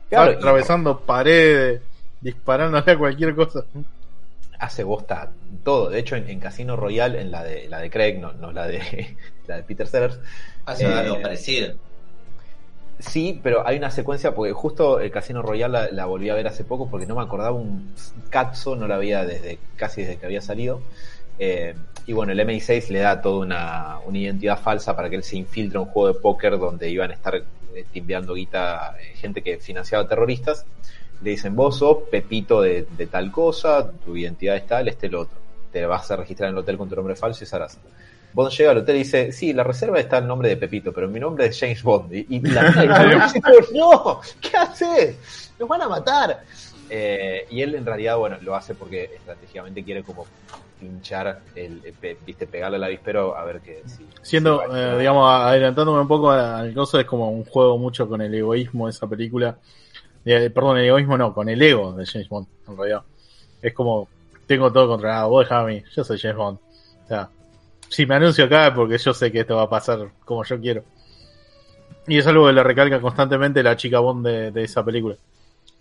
Claro, atravesando paredes, disparándole a cualquier cosa. hace bosta todo. De hecho, en, en Casino Royale, en la de la de Craig, no, no la de la de Peter Sellers, Hace Eh, algo parecido. Sí, pero hay una secuencia, porque justo el Casino Royale la, la volví a ver hace poco porque no me acordaba un cazzo, no la veía desde casi desde que había salido. Eh, y bueno, el MI6 le da toda una, una identidad falsa para que él se infiltre en un juego de póker donde iban a estar eh, timbeando guita eh, gente que financiaba terroristas. Le dicen, vos sos Pepito de, tal cosa, tu identidad es tal, este el otro. Te vas a registrar en el hotel con tu nombre falso y Sarás. Bond llega al hotel y dice, sí, la reserva está el nombre de Pepito, pero mi nombre es James Bond. Y, la dice, no, ¿qué haces? Nos van a matar. Eh, y él en realidad, bueno, lo hace porque estratégicamente quiere como pinchar, el, pe- viste, pegarle al avispero a ver que si... Siendo, si eh, digamos, adelantándome un poco al coso, es como un juego mucho con el egoísmo de esa película. Eh, perdón, el egoísmo no, con el ego de James Bond, en realidad. Es como, tengo todo controlado, vos dejame a mí, yo soy James Bond. O sea, si me anuncio acá es porque yo sé que esto va a pasar como yo quiero. Y es algo que le recalca constantemente la chica Bond de, de esa película.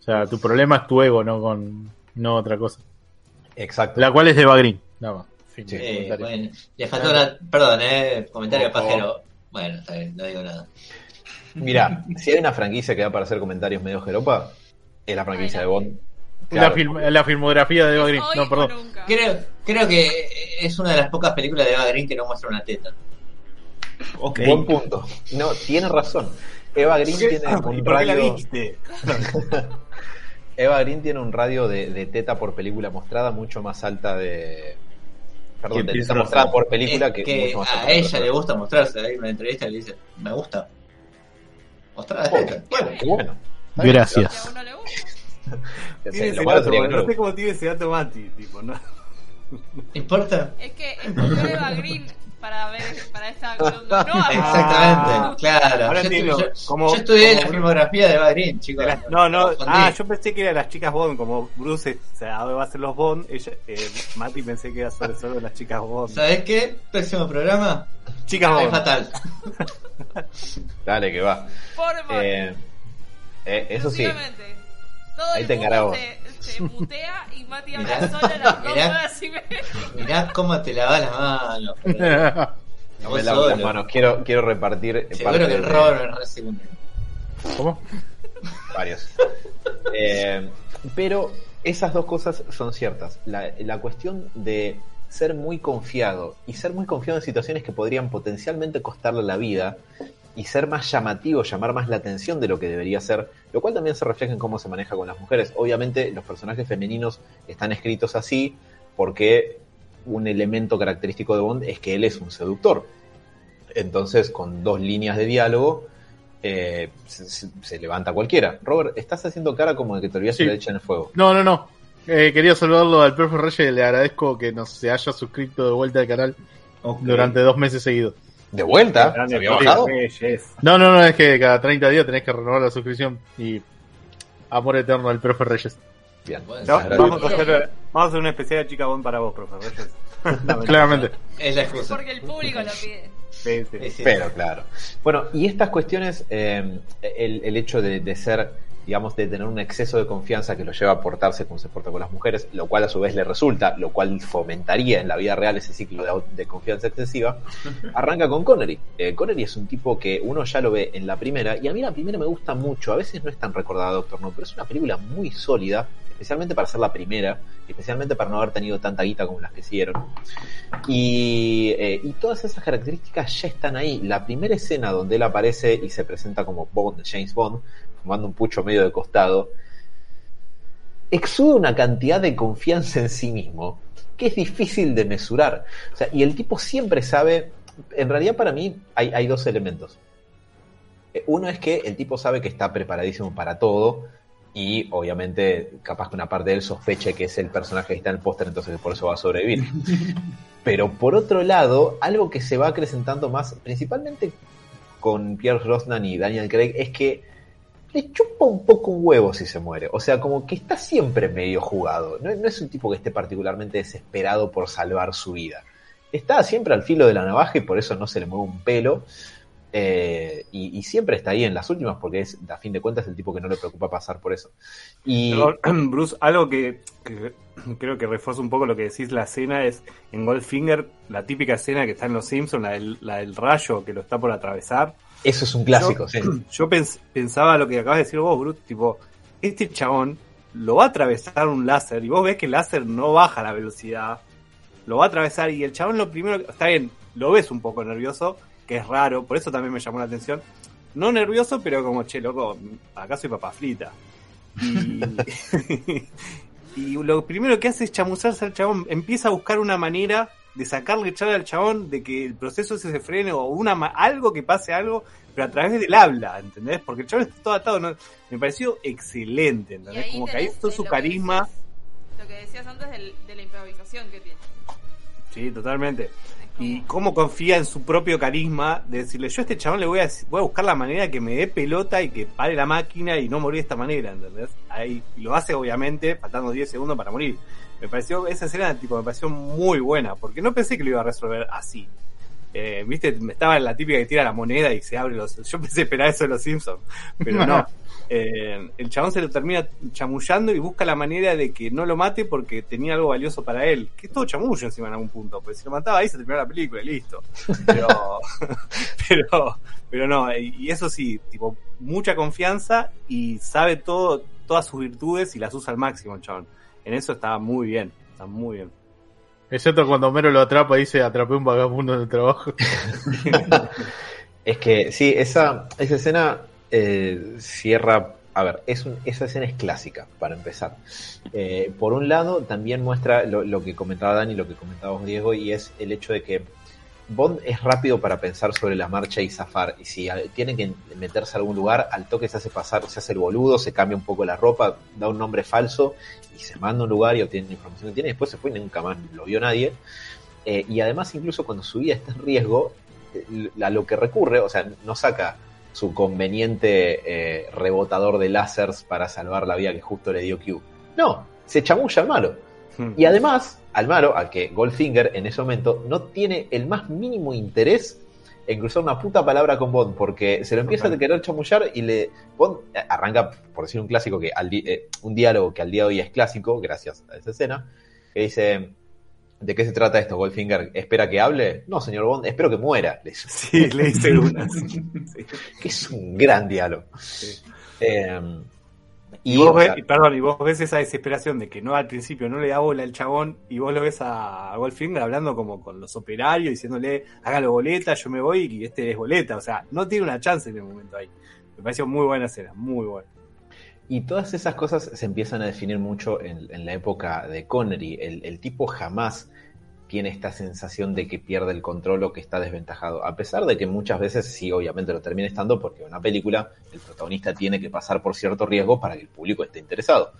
O sea, tu problema es tu ego, no con no otra cosa. Exacto. La cual es de Eva Green, nada más. Fin Sí. de Eh, bueno, le faltó la... Perdón, eh, comentario pajero. Bueno, está bien, no digo nada. Mira, si hay una franquicia que da para hacer comentarios medio jeropa, es la franquicia de Bond. La, film- la filmografía de Eva Green. Hoy No, perdón. Creo, creo que es una de las pocas películas de Eva Green que no muestra una teta. Ok. Buen punto. No, tiene razón. Eva Green tiene ¿Y un por qué la radio. viste? Eva Green tiene un radio de, de teta por película mostrada mucho más alta de. Perdón, Que de teta mostrada por película Es que, que mucho más alta a ella le gusta mostrarse. Hay una entrevista que le dice, me gusta. Mostrar la Oh, teta. Bueno, qué bueno. Gracias. A ese dato, no sé cómo tiene ese dato Mati, tipo, ¿no? ¿importa? Es que escogió Eva Green para ver para esta acción. No, Exactamente, Ah. claro. Ahora yo, entiendo, estuve- yo- como- yo estudié como- la filmografía de Eva Green, chicos. No, no, ah, yo pensé que eran las chicas Bond, como Bruce es- o sea, va a ser los Bond, ella, eh, Mati pensé que era sobre solo las chicas Bond. ¿Sabes qué? Próximo programa. Chicas Es Bond. fatal. Dale, que va. Por favor. Eh, eh, eso sí. Todo Ahí el te mundo se, se mutea y Mati Mirá, habla solo a las dos mirá. horas y media. Mirá cómo te lavas las manos. no me lavo las manos. Quiero, quiero repartir Seguro que el de- Robert me recibe ¿Cómo? varios. Eh, pero esas dos cosas son ciertas. La, la cuestión de ser muy confiado y ser muy confiado en situaciones que podrían potencialmente costarle la vida y ser más llamativo, llamar más la atención de lo que debería ser, lo cual también se refleja en cómo se maneja con las mujeres. Obviamente los personajes femeninos están escritos así porque un elemento característico de Bond es que él es un seductor. Entonces, con dos líneas de diálogo, eh, se, levanta cualquiera. Robert, estás haciendo cara como de que te olvidaste Sí. la leche en el fuego. No, no, no. Eh, quería saludarlo al profe Reyes. Le agradezco que nos se haya suscrito de vuelta al canal durante dos meses seguidos. ¿De vuelta? ¿Se había bajado? No, no, no, es que cada 30 días tenés que renovar la suscripción. Y amor eterno al profe Reyes. Bien. Bueno, No, muchas gracias. vamos, a hacer, vamos a hacer una especial de chica Bond para vos, profe Reyes. No, Claramente. Es la excusa. Porque el público lo pide. Sí, sí. Sí, sí. Pero claro. Bueno, y estas cuestiones, eh, el, el hecho de, de ser, digamos, de tener un exceso de confianza que lo lleva a portarse como se porta con las mujeres, lo cual a su vez le resulta, lo cual fomentaría en la vida real ese ciclo de, confianza excesiva, arranca con Connery. Eh, Connery es un tipo que uno ya lo ve en la primera, y a mí la primera me gusta mucho, a veces no es tan recordada, Doctor No, pero es una película muy sólida, especialmente para ser la primera, especialmente para no haber tenido tanta guita como las que hicieron. Y, eh, y todas esas características ya están ahí. La primera escena donde él aparece y se presenta como Bond, James Bond, fumando un pucho medio de costado, exuda una cantidad de confianza en sí mismo que es difícil de mesurar. O sea, y el tipo siempre sabe, en realidad para mí hay, hay dos elementos. Eh, Uno es que el tipo sabe que está preparadísimo para todo y obviamente capaz que una parte de él sospeche que es el personaje que está en el póster, entonces por eso va a sobrevivir. Pero por otro lado, algo que se va acrecentando más, principalmente con Pierre Brosnan y Daniel Craig, es que le chupa un poco un huevo si se muere. O sea, como que está siempre medio jugado. No, es un tipo que esté particularmente desesperado por salvar su vida. Está siempre al filo de la navaja y por eso no se le mueve un pelo. Eh, y, siempre está ahí en las últimas porque es, a fin de cuentas, el tipo que no le preocupa pasar por eso. Y Bruce, algo que, creo que refuerza un poco lo que decís, la escena es en Goldfinger, la típica escena que está en Los Simpsons, la del rayo que lo está por atravesar. Eso es un clásico, sí. Yo pens- pensaba lo que acabas de decir vos, Brut, tipo, este chabón lo va a atravesar un láser y vos ves que el láser no baja la velocidad, lo va a atravesar y el chabón lo primero, que- está bien, lo ves un poco nervioso, que es raro, por eso también me llamó la atención. No nervioso, pero como, che, loco, acá soy papa frita. Y, y lo primero que hace es chamuzarse al chabón, empieza a buscar una manera de sacarle echar al chabón, de que el proceso se frene o una algo que pase algo, pero a través del habla, ¿entendés? Porque el chabón está todo atado, ¿no? me pareció excelente, ¿entendés? Como que ahí todo su carisma, decías- Lo que decías antes del- de la improvisación que tiene. sí, totalmente. Como- Y cómo confía en su propio carisma de decirle, yo a este chabón le voy a, voy a buscar la manera que me dé pelota y que pare la máquina y no morir de esta manera, ¿entendés? Ahí y lo hace obviamente faltando 10 segundos para morir. Me pareció, esa escena tipo me pareció muy buena, porque no pensé que lo iba a resolver así. Eh, Viste, estaba en la típica que tira la moneda y se abre los... Yo pensé esperar eso de los Simpsons, pero no. Eh, el chabón se lo termina chamullando y busca la manera de que no lo mate porque tenía algo valioso para él. Que es todo chamullo encima en algún punto, pues si lo mataba ahí se terminaba la película y listo. Pero, pero, pero no, y y eso sí, tipo, mucha confianza y sabe todo, todas sus virtudes y las usa al máximo el chabón. En eso está muy bien, está muy bien. Excepto cuando Homero lo atrapa y dice atrapé un vagabundo en el trabajo. Es que sí, esa, esa escena eh, cierra. A ver, es un- esa escena es clásica, para empezar. Eh, por un lado, también muestra lo, lo que comentaba Dani, lo que comentaba Diego, y es el hecho de que Bond es rápido para pensar sobre la marcha y zafar. Y si tiene que meterse a algún lugar, al toque se hace pasar, se hace el boludo, se cambia un poco la ropa, da un nombre falso y se manda a un lugar y obtiene la información que tiene. Después se fue y nunca más lo vio nadie. Eh, y además, incluso cuando su vida está en riesgo, eh, a lo que recurre, o sea, no saca su conveniente eh, rebotador de láseres para salvar la vida que justo le dio Q. No, se chamulla al malo. Y además, al malo, a que Goldfinger en ese momento no tiene el más mínimo interés en cruzar una puta palabra con Bond, porque se lo empieza a querer chamullar y le. Bond eh, arranca, por decir un clásico, que al eh, un diálogo que al día de hoy es clásico, gracias a esa escena, que dice. ¿De qué se trata esto, Goldfinger? ¿Espera que hable? No, señor Bond, espero que muera. Le dice. Sí, le hice una. sí. Que es un gran diálogo. Sí. Eh, Y y, vos sea, ves, perdón, y vos ves esa desesperación de que no al principio no le da bola al chabón y vos lo ves a, a Goldfinger hablando como con los operarios, diciéndole, hágalo boleta, yo me voy y este es boleta. O sea, no tiene una chance en el momento ahí. Me pareció muy buena escena, muy buena. Y todas esas cosas se empiezan a definir mucho en, en la época de Connery. El, el tipo jamás tiene esta sensación de que pierde el control o que está desventajado. A pesar de que muchas veces sí, obviamente lo termina estando porque en una película el protagonista tiene que pasar por cierto riesgo para que el público esté interesado.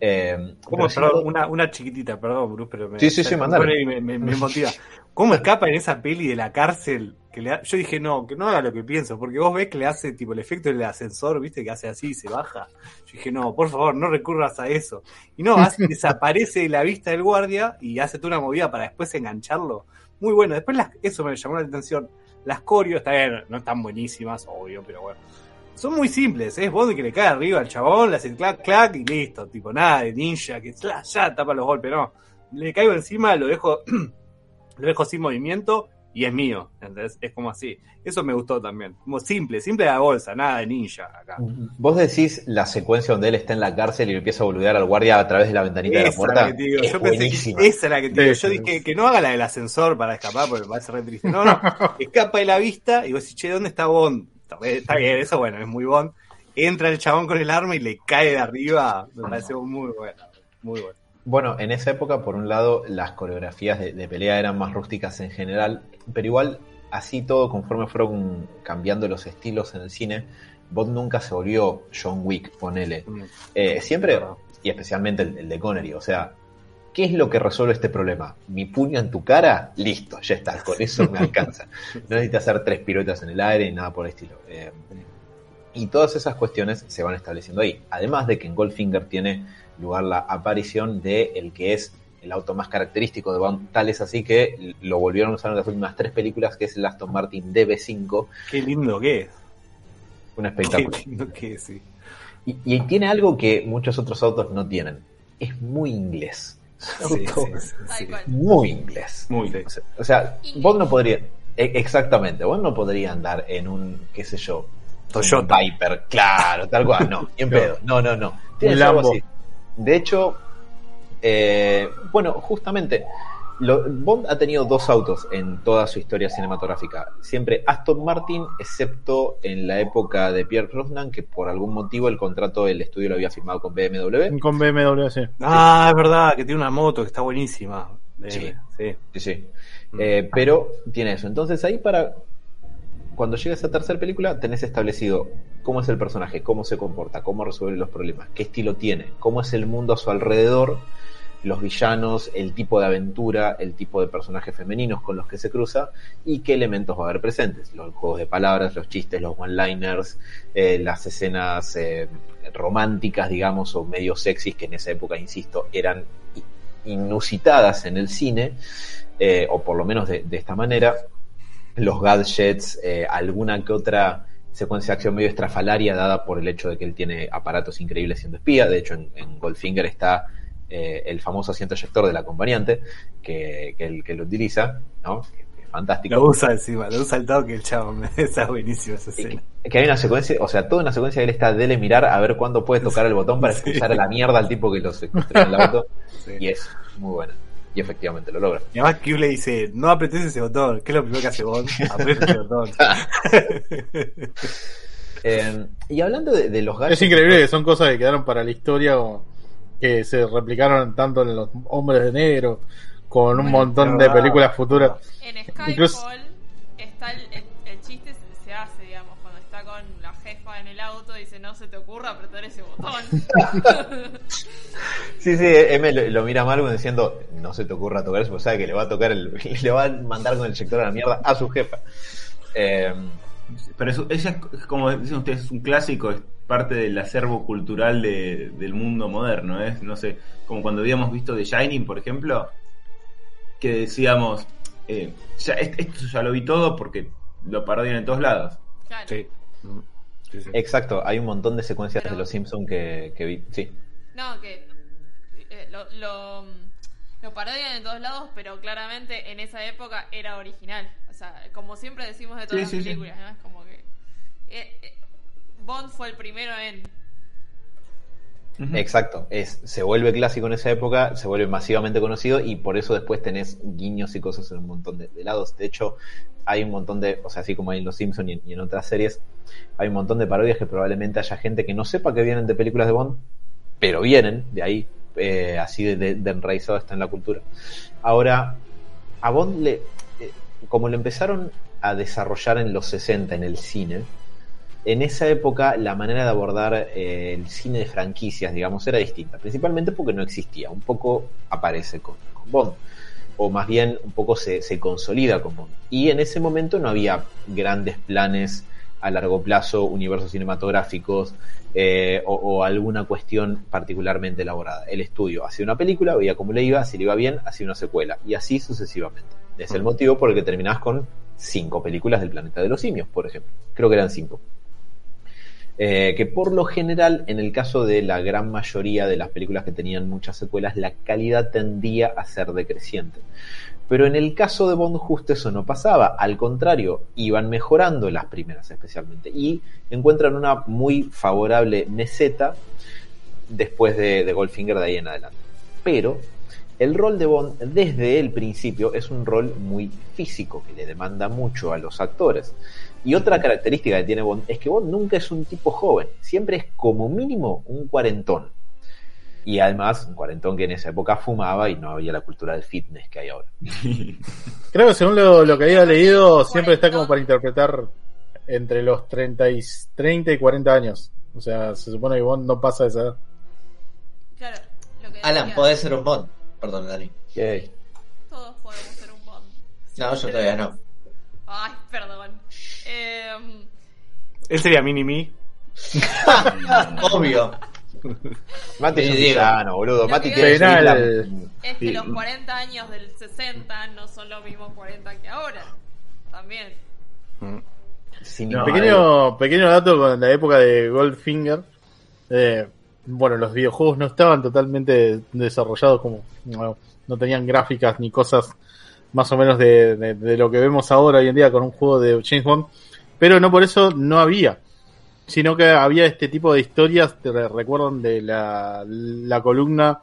Eh, ¿Cómo, sí, perdón, una, una chiquitita, perdón, Bruce, pero me, Sí, sí, sí, me, me- me motiva. ¿Cómo escapa en esa peli de la cárcel? Que le yo dije, no, que no haga lo que pienso, porque vos ves que le hace tipo el efecto del ascensor, viste, que hace así y se baja. Yo dije, no, por favor, no recurras a eso. Y no, hace- desaparece de la vista del guardia y hace toda una movida para después engancharlo. Muy bueno, después las- eso me llamó la atención. Las coreos, está bien, no están buenísimas, obvio, pero bueno. Son muy simples, es Bond que le cae arriba al chabón, le hace clac, clac y listo. Tipo, nada de ninja, que ya tapa los golpes, no. Le caigo encima, lo dejo, lo dejo sin movimiento y es mío. ¿entendés? Es como así. Eso me gustó también. Como simple, simple de la bolsa, nada de ninja acá. Vos decís la secuencia donde él está en la cárcel y empieza a boludear al guardia a través de la ventanita de la puerta. la. Es Yo pensé que esa es la que te digo. Yo dije que no haga la del ascensor para escapar porque me parece re triste. No, no. Escapa de la vista y vos decís, che, ¿dónde está Bond? Está bien, eso bueno, es muy Bond. Entra el chabón con el arma y le cae de arriba. Me pareció muy bueno. Muy bueno. Bueno, en esa época, por un lado, las coreografías de, de pelea eran más rústicas en general, pero igual, así todo, conforme fueron cambiando los estilos en el cine, Bond nunca se volvió John Wick, ponele. Mm. Eh, siempre, y especialmente el, el de Connery, o sea, ¿qué es lo que resuelve este problema? ¿Mi puño en tu cara? Listo, ya está, con eso me alcanza. No necesitas hacer tres piruetas en el aire ni nada por el estilo. Eh, y todas esas cuestiones se van estableciendo ahí. Además de que en Goldfinger tiene lugar la aparición de el que es el auto más característico de Bond, tal es así que lo volvieron a usar en las últimas tres películas, que es el Aston Martin DB5, Qué lindo que es. un Qué espectáculo. lindo que es, sí. Y, y tiene algo que muchos otros autos no tienen. es muy inglés. Sí, Auto- sí, sí, Tal sí. cual. Muy inglés. Muy. Sí. O sea, Inglés. vos no podrías, e- exactamente, vos no podrías andar en un, qué sé yo, Toyota. Viper, claro, tal cual, no, ni en pedo, no, no, no. Tiene algo así. De hecho, eh, bueno, justamente, lo- Bond ha tenido dos autos en toda su historia cinematográfica. Siempre Aston Martin, excepto en la época de Pierre Brosnan, que por algún motivo el contrato del estudio lo había firmado con BMW. Con BMW, sí. Ah, es verdad, que tiene una moto que está buenísima. Eh, Sí. sí. Sí, sí. Mm. Eh, pero tiene eso. Entonces ahí para... Cuando llega esa tercera película, tenés establecido cómo es el personaje, cómo se comporta, cómo resuelve los problemas, qué estilo tiene, cómo es el mundo a su alrededor, los villanos, el tipo de aventura, el tipo de personajes femeninos con los que se cruza y qué elementos va a haber presentes. Los juegos de palabras, los chistes, los one-liners, eh, las escenas eh, románticas, digamos, o medio sexys que en esa época, insisto, eran inusitadas en el cine, eh, o por lo menos de, esta manera. Los gadgets, alguna que otra secuencia de acción medio estrafalaria dada por el hecho de que él tiene aparatos increíbles siendo espía. De hecho, en, en Goldfinger está eh, el famoso asiento eyector del acompañante que, que, él, que lo utiliza, ¿no? Fantástico. Lo usa encima, lo usa el toque el chavo. Está buenísimo esa escena. que, que hay una secuencia, o sea, toda una secuencia que él está dele mirar a ver cuándo puede tocar el botón para Sí. expulsar a la mierda al tipo que lo secuestró en el auto. Sí. Y es muy buena. Y efectivamente lo logra. Y además Q le dice, no apretes ese botón. ¿Qué es lo primero que hace Bond? Aprieta ese botón. Eh, y hablando de, de los gadgets. Es increíble que son cosas que quedaron para la historia o que se replicaron tanto en los hombres de negro con un Bueno, montón de películas futuras. En Skyfall Incluso- está el, el- jefa en el auto dice no se te ocurra apretar ese botón. Sí, sí, M lo, lo mira mal diciendo, no se te ocurra tocar eso, porque sabe que le va a tocar el, le va a mandar con el sector a la mierda a su jefa. Eh, Pero eso, es, como dicen ustedes, es un clásico, es parte del acervo cultural de- del mundo moderno. Es, no sé, como cuando habíamos visto The Shining, por ejemplo, que decíamos, eh, ya, esto ya lo vi todo porque lo parodian en todos lados. Claro. Sí. Sí, sí. exacto, hay un montón de secuencias Pero- de los Simpsons que, que vi. Sí, No, que eh, lo, lo, lo parodian en todos lados, pero claramente en esa época era original. O sea, como siempre decimos de todas Sí, las sí, sí. películas, ¿no? Es como que eh, eh, Bond fue el primero en... Exacto. Es, se vuelve clásico en esa época, se vuelve masivamente conocido y por eso después tenés guiños y cosas en un montón de, lados. De hecho, hay un montón de, o sea, así como hay en Los Simpsons y, en- otras series, hay un montón de parodias que probablemente haya gente que no sepa que vienen de películas de Bond, pero vienen de ahí, eh, así de, de, de enraizado está en la cultura. Ahora, a Bond le, eh, como lo empezaron a desarrollar en los 60 en el cine, en esa época la manera de abordar eh, el cine de franquicias, digamos, era distinta, principalmente porque no existía, un poco aparece con, con Bond, o más bien un poco se, se consolida con Bond. Y en ese momento no había grandes planes a largo plazo, universos cinematográficos eh, o, o alguna cuestión particularmente elaborada. El estudio hacía una película, veía cómo le iba, si le iba bien, hacía una secuela, y así sucesivamente. Es el Mm. motivo por el que terminás con cinco películas del planeta de los simios, por ejemplo. Creo que eran cinco. Eh, que por lo general, en el caso de la gran mayoría de las películas que tenían muchas secuelas, la calidad tendía a ser decreciente. Pero en el caso de Bond justo eso no pasaba, al contrario, iban mejorando las primeras especialmente y encuentran una muy favorable meseta después de, de Goldfinger de ahí en adelante. Pero el rol de Bond desde el principio es un rol muy físico que le demanda mucho a los actores. Y otra característica que tiene Bond es que Bond nunca es un tipo joven, siempre es como mínimo un cuarentón. Y además, un cuarentón que en esa época fumaba y no había la cultura del fitness que hay ahora. Creo que según lo, lo que había leído, siempre está como para interpretar entre los 30 y, 30 y 40 años. O sea, se supone que Bond no pasa de esa edad. Claro, lo que Alan, podés ser un Bond. Perdón, Dani. Todos podemos ser un Bond. No, yo todavía no. Ay, perdón. Eh, Él sería Mini Me. Obvio. Mati es un villano, boludo. Lo Mati que tiene Penal. la- es que Sí. los 40 años del 60 no son los mismos 40 que ahora. También. Mm. No, Pequeño, pequeño dato con la época de Goldfinger. Eh, bueno, los videojuegos no estaban totalmente desarrollados como no, no tenían gráficas ni cosas más o menos de, de- de lo que vemos ahora hoy en día con un juego de James Bond, pero no por eso no había, sino que había este tipo de historias, te re- recuerdan de la, la columna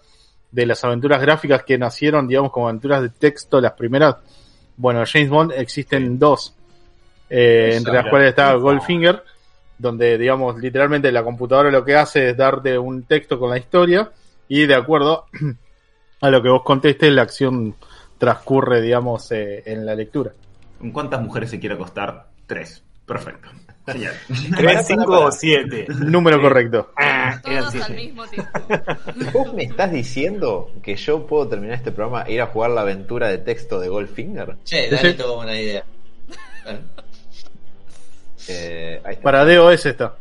de las aventuras gráficas que nacieron, digamos, como aventuras de texto, las primeras, bueno, James Bond existen dos, eh, entre las cuales está. Goldfinger, donde, digamos, literalmente la computadora lo que hace es darte un texto con la historia y de acuerdo a lo que vos contestes, la acción transcurre, digamos, eh, en la lectura. ¿Con cuántas mujeres se quiere acostar? Tres. Perfecto. ¿Tres, cinco o siete? Número correcto. Ah, eran Todos al siete. mismo tiempo. ¿Vos me estás diciendo que yo puedo terminar este programa e ir a jugar la aventura de texto de Goldfinger? Che, Dani sí. tuvo una idea. Eh, ahí está. Para DOS está.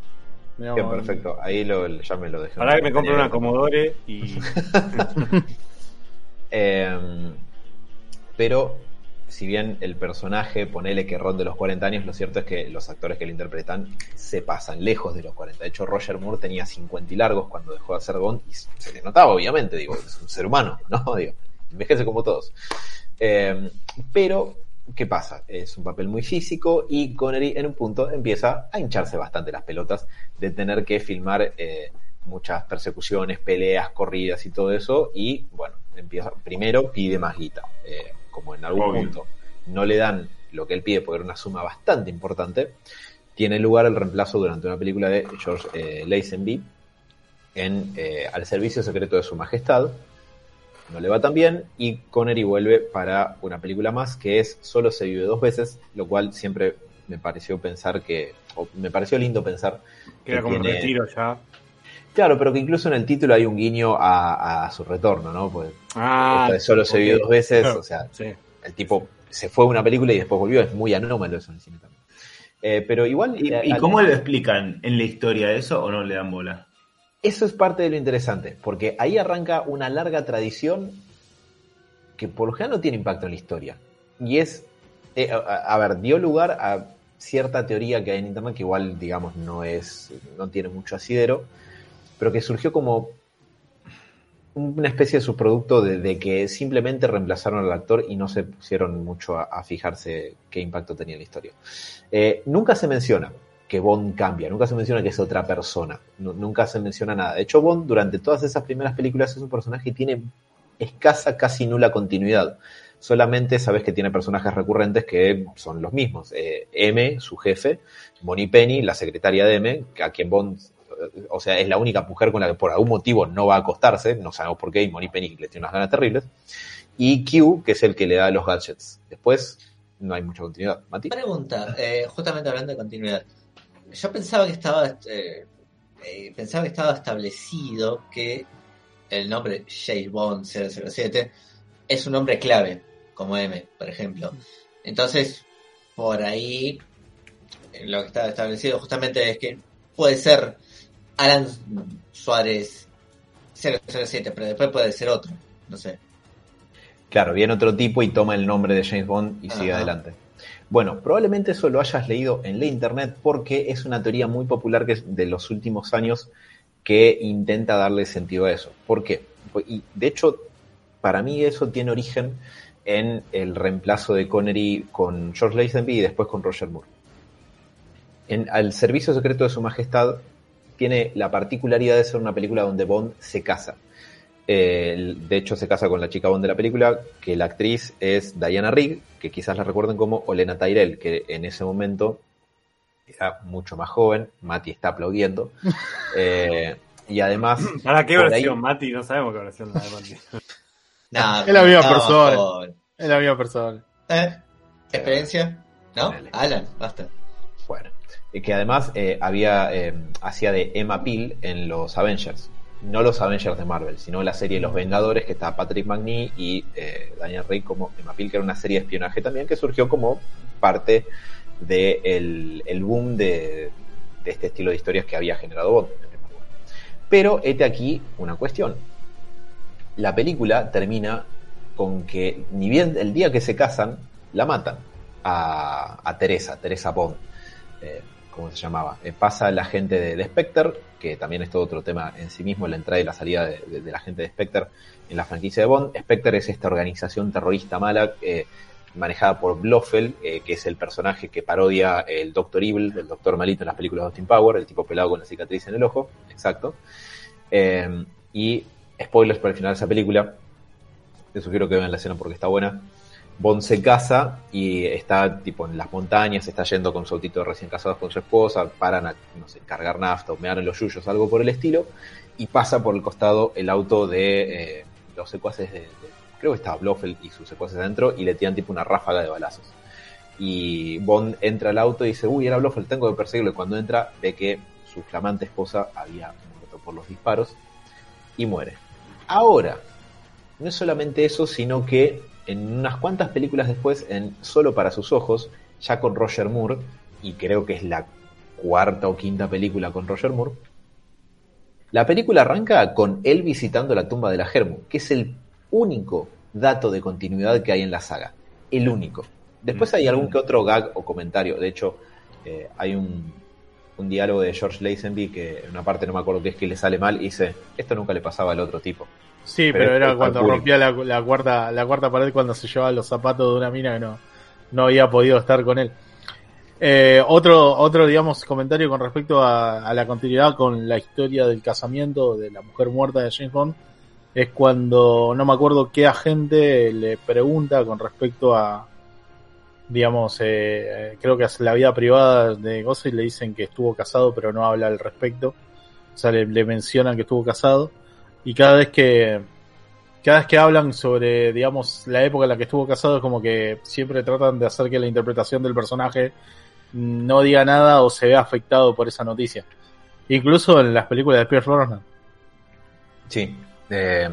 Bien, perfecto. Ahí lo, ya me lo dejé. Para que me compre una Commodore y. Eh, pero, si bien el personaje, ponele que ronde los 40 años, lo cierto es que los actores que lo interpretan se pasan lejos de los 40. De hecho, Roger Moore tenía 50 y largos cuando dejó de hacer Bond y se le notaba, obviamente, digo, es un ser humano, ¿no? Digo, envejece como todos. Eh, pero, ¿qué pasa? Es un papel muy físico y Connery en un punto empieza a hincharse bastante las pelotas de tener que filmar eh, muchas persecuciones, peleas, corridas y todo eso. Y bueno, empieza primero pide más guita. Eh, como en algún Obvio. punto no le dan lo que él pide porque era una suma bastante importante, tiene lugar el reemplazo durante una película de George eh, Lazenby en eh, Al Servicio Secreto de Su Majestad. No le va tan bien y Connery vuelve para una película más que es Solo se vive dos veces, lo cual siempre me pareció pensar que, o me pareció lindo pensar Que era como un retiro ya. Claro, pero que incluso en el título hay un guiño a, a su retorno, ¿no? Pues Ah, solo se vio dos veces, Claro, o sea, sí. el tipo se fue a una película y después volvió, es muy anómalo eso en el cine también. Eh, pero igual... ¿Y, eh, y cómo lo explican en la historia eso o no le dan bola? Eso es parte de lo interesante, porque ahí arranca una larga tradición que por lo general no tiene impacto en la historia. Y es, eh, a, a ver, dio lugar a cierta teoría que hay en internet que igual, digamos, no es, no tiene mucho asidero, pero que surgió como una especie de subproducto de, que simplemente reemplazaron al actor y no se pusieron mucho a, fijarse qué impacto tenía en la historia. Eh, nunca se menciona que Bond cambia, nunca se menciona que es otra persona, nu- nunca se menciona nada. De hecho, Bond durante todas esas primeras películas es un personaje que tiene escasa, casi nula continuidad. Solamente sabes que tiene personajes recurrentes que son los mismos. Eh, M, su jefe, Bonnie Penny, la secretaria de M, a quien Bond, o sea, es la única mujer con la que por algún motivo no va a acostarse, no sabemos por qué, y Bonnie Penny le tiene unas ganas terribles. Y Q, que es el que le da los gadgets. Después no hay mucha continuidad. Mati. Pregunta, eh, justamente hablando de continuidad. Yo pensaba que estaba eh, eh, pensaba que estaba establecido que el nombre James Bond 007 es un nombre clave, como M, por ejemplo. Entonces, por ahí lo que estaba establecido justamente es que puede ser Alan Suárez 007, pero después puede ser otro, no sé. Claro, viene otro tipo y toma el nombre de James Bond y sigue adelante. Bueno, probablemente eso lo hayas leído en la internet porque es una teoría muy popular que de los últimos años que intenta darle sentido a eso. ¿Por qué? Pues, Y de hecho, para mí eso tiene origen en el reemplazo de Connery con George Lazenby y después con Roger Moore. En Al Servicio Secreto de Su Majestad tiene la particularidad de ser una película donde Bond se casa. Eh, de hecho, se casa con la chica Bond de la película, que la actriz es Diana Rigg, que quizás la recuerden como Olena Tyrell, que en ese momento era mucho más joven. Mati está aplaudiendo. Eh, y además. ¿Para qué por ahí- versión, Mati? No sabemos qué versión la de Mati. Nah, Es la misma persona. Es la misma persona. ¿Eh? ¿Experiencia? ¿No? Alan, basta. Bueno, que además eh, había eh, hacía de Emma Peel en los Avengers. No los Avengers de Marvel, sino la serie Los Vengadores, que está Patrick McNee y eh, Daniel Rey como Emma Peel, que era una serie de espionaje también, que surgió como parte del el, el boom de, este estilo de historias que había generado Bond. Pero este aquí una cuestión. La película termina con que, ni bien el día que se casan, la matan a Teresa, Teresa Bond. Eh, ¿Cómo se llamaba? Eh, pasa la gente de, de Spectre, que también es todo otro tema en sí mismo, la entrada y la salida de, la gente de Spectre en la franquicia de Bond. Spectre es esta organización terrorista mala eh, manejada por Blofeld, que es el personaje que parodia el Doctor Evil, el Doctor Malito en las películas de Austin Power, el tipo pelado con la cicatriz en el ojo, exacto. Y spoilers para el final de esa película, les sugiero que vean la escena porque está buena. Bond se casa y está tipo en las montañas, está yendo con su autito recién casados con su esposa, paran a cargar nafta o mear en los yuyos, algo por el estilo, y pasa por el costado el auto de eh, los secuaces de, de- creo que estaba Blofeld y sus secuaces adentro y le tiran tipo una ráfaga de balazos. Y Bond entra al auto y dice, uy, era Blofeld, tengo que perseguirlo. Y cuando entra ve que su flamante esposa había muerto por los disparos y muere. Ahora, no es solamente eso, sino que en unas cuantas películas después, en Solo para sus ojos, ya con Roger Moore, y creo que es la cuarta o quinta película con Roger Moore, la película arranca con él visitando la tumba de la Germu, que es el único dato de continuidad que hay en la saga. El único. Después hay algún que otro gag o comentario. De hecho, eh, hay un, un diálogo de George Lazenby que en una parte no me acuerdo qué es que le sale mal y dice, esto nunca le pasaba al otro tipo. Sí, Pero era cuando rompía la, la cuarta la cuarta pared cuando se llevaba los zapatos de una mina que no, no había podido estar con él. Eh, otro, otro, digamos, comentario con respecto a, a la continuidad con la historia del casamiento de la mujer muerta de James Bond es cuando no me acuerdo qué agente le pregunta con respecto a, digamos, eh, creo que es la vida privada de Gossett le dicen que estuvo casado pero no habla al respecto. O sea, le, le mencionan que estuvo casado y cada vez que cada vez que hablan sobre, digamos, la época en la que estuvo casado, es como que siempre tratan de hacer que la interpretación del personaje no diga nada o se vea afectado por esa noticia. Incluso en las películas de Pierce Brosnan. Sí. eh,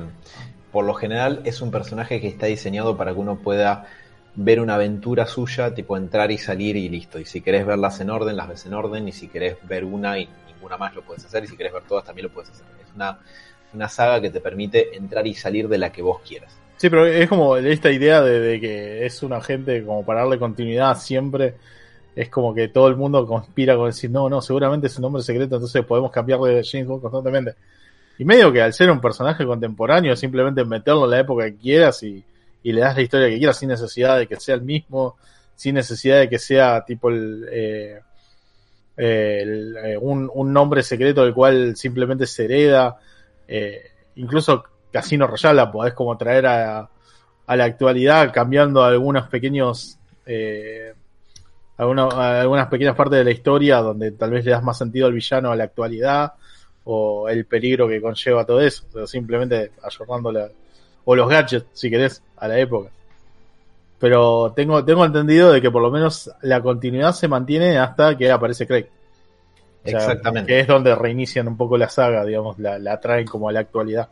por lo general es un personaje que está diseñado para que uno pueda ver una aventura suya, tipo entrar y salir y listo. Y si querés verlas en orden, las ves en orden. Y si querés ver una y ninguna más lo puedes hacer. Y si querés ver todas también lo puedes hacer. Es una, una saga que te permite entrar y salir de la que vos quieras. Sí, pero es como esta idea de, que es un agente como para darle continuidad siempre. Es como que todo el mundo conspira con decir, no, no, seguramente es un nombre secreto, entonces podemos cambiar de James Bond constantemente. Y medio que al ser un personaje contemporáneo, simplemente meterlo en la época que quieras y, y le das la historia que quieras sin necesidad de que sea el mismo, sin necesidad de que sea tipo el, eh, el, eh, un, un nombre secreto del cual simplemente se hereda. Eh, incluso Casino Royale la podés como traer a, la actualidad cambiando algunos pequeños eh, alguna- algunas pequeñas partes de la historia donde tal vez le das más sentido al villano a la actualidad o el peligro que conlleva todo eso, o simplemente ayornando o los gadgets, si querés, a la época. Pero tengo, tengo entendido de que por lo menos la continuidad se mantiene hasta que aparece Craig. O sea, Exactamente. Que es donde reinician un poco la saga, digamos, la, la traen como a la actualidad.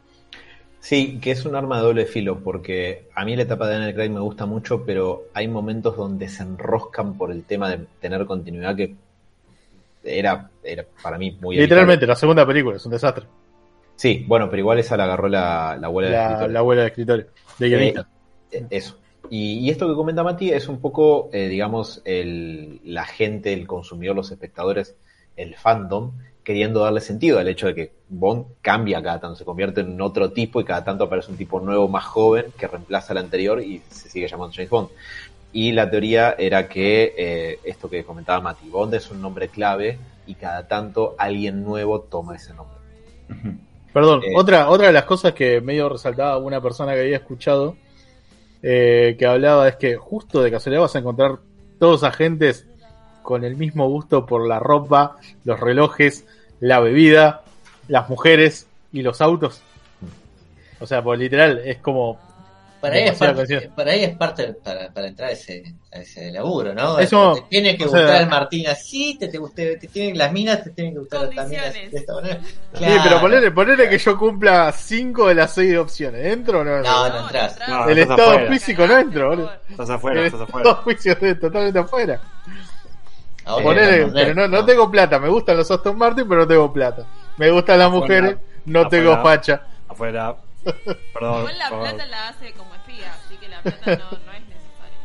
Sí, que es un arma de doble filo, porque a mí la etapa de Daniel Craig me gusta mucho, pero hay momentos donde se enroscan por el tema de tener continuidad que era, era para mí muy Literalmente, la segunda película es un desastre. Sí, bueno, pero igual esa la agarró la, la abuela de La, escritor. la abuela de escritorio, de guionista. Eh, eso. Y, y esto que comenta Mati es un poco, eh, digamos, el, la gente, el consumidor, los espectadores, el fandom, queriendo darle sentido al hecho de que Bond cambia cada tanto, se convierte en otro tipo y cada tanto aparece un tipo nuevo, más joven, que reemplaza al anterior y se sigue llamando James Bond. Y la teoría era que eh, esto que comentaba Mati, Bond es un nombre clave y cada tanto alguien nuevo toma ese nombre. Perdón, Eh. otra, otra de las cosas que medio resaltaba una persona que había escuchado eh, que hablaba es que justo de casualidad vas a encontrar todos agentes con el mismo gusto por la ropa, los relojes, la bebida, las mujeres y los autos. O sea, pues literal, es como Para ahí, es parte, para ahí es parte para, para entrar a ese, a ese laburo, ¿no? Eso, te tiene que o sea- gustar el Martín así, te, te, guste- te tienen las minas, te tienen que gustar las minas de esta manera. Sí, Claro. pero ponele, ponele que yo cumpla cinco de las seis opciones. ¿Entro o no? No, no entras. No, el estado afuera. físico no entro, boludo. Estás afuera, el estás estado afuera. físico estoy totalmente afuera. Ahora, Ponele, no, pero no, no tengo plata. Me gustan los Aston Martin, pero no tengo plata. Me gustan las Afuera. mujeres, no Afuera. tengo facha. Afuera. Perdón. Igual la perdón. plata la hace como espía, así que la plata no, no es necesaria.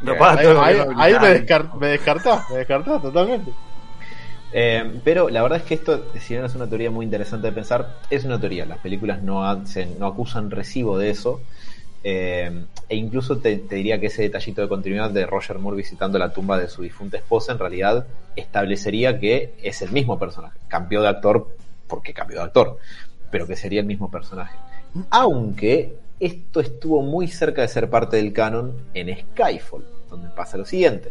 No, para Ahí, me, habilitar. descar- me descartás, me descartás totalmente. Eh, pero la verdad es que esto, si bien es una teoría muy interesante de pensar, es una teoría. Las películas no, hacen, no acusan recibo de eso. Eh, e incluso te, diría que ese detallito de continuidad de Roger Moore visitando la tumba de su difunta esposa en realidad establecería que es el mismo personaje. Cambió de actor porque cambió de actor, pero que sería el mismo personaje. Aunque esto estuvo muy cerca de ser parte del canon en Skyfall, donde pasa lo siguiente.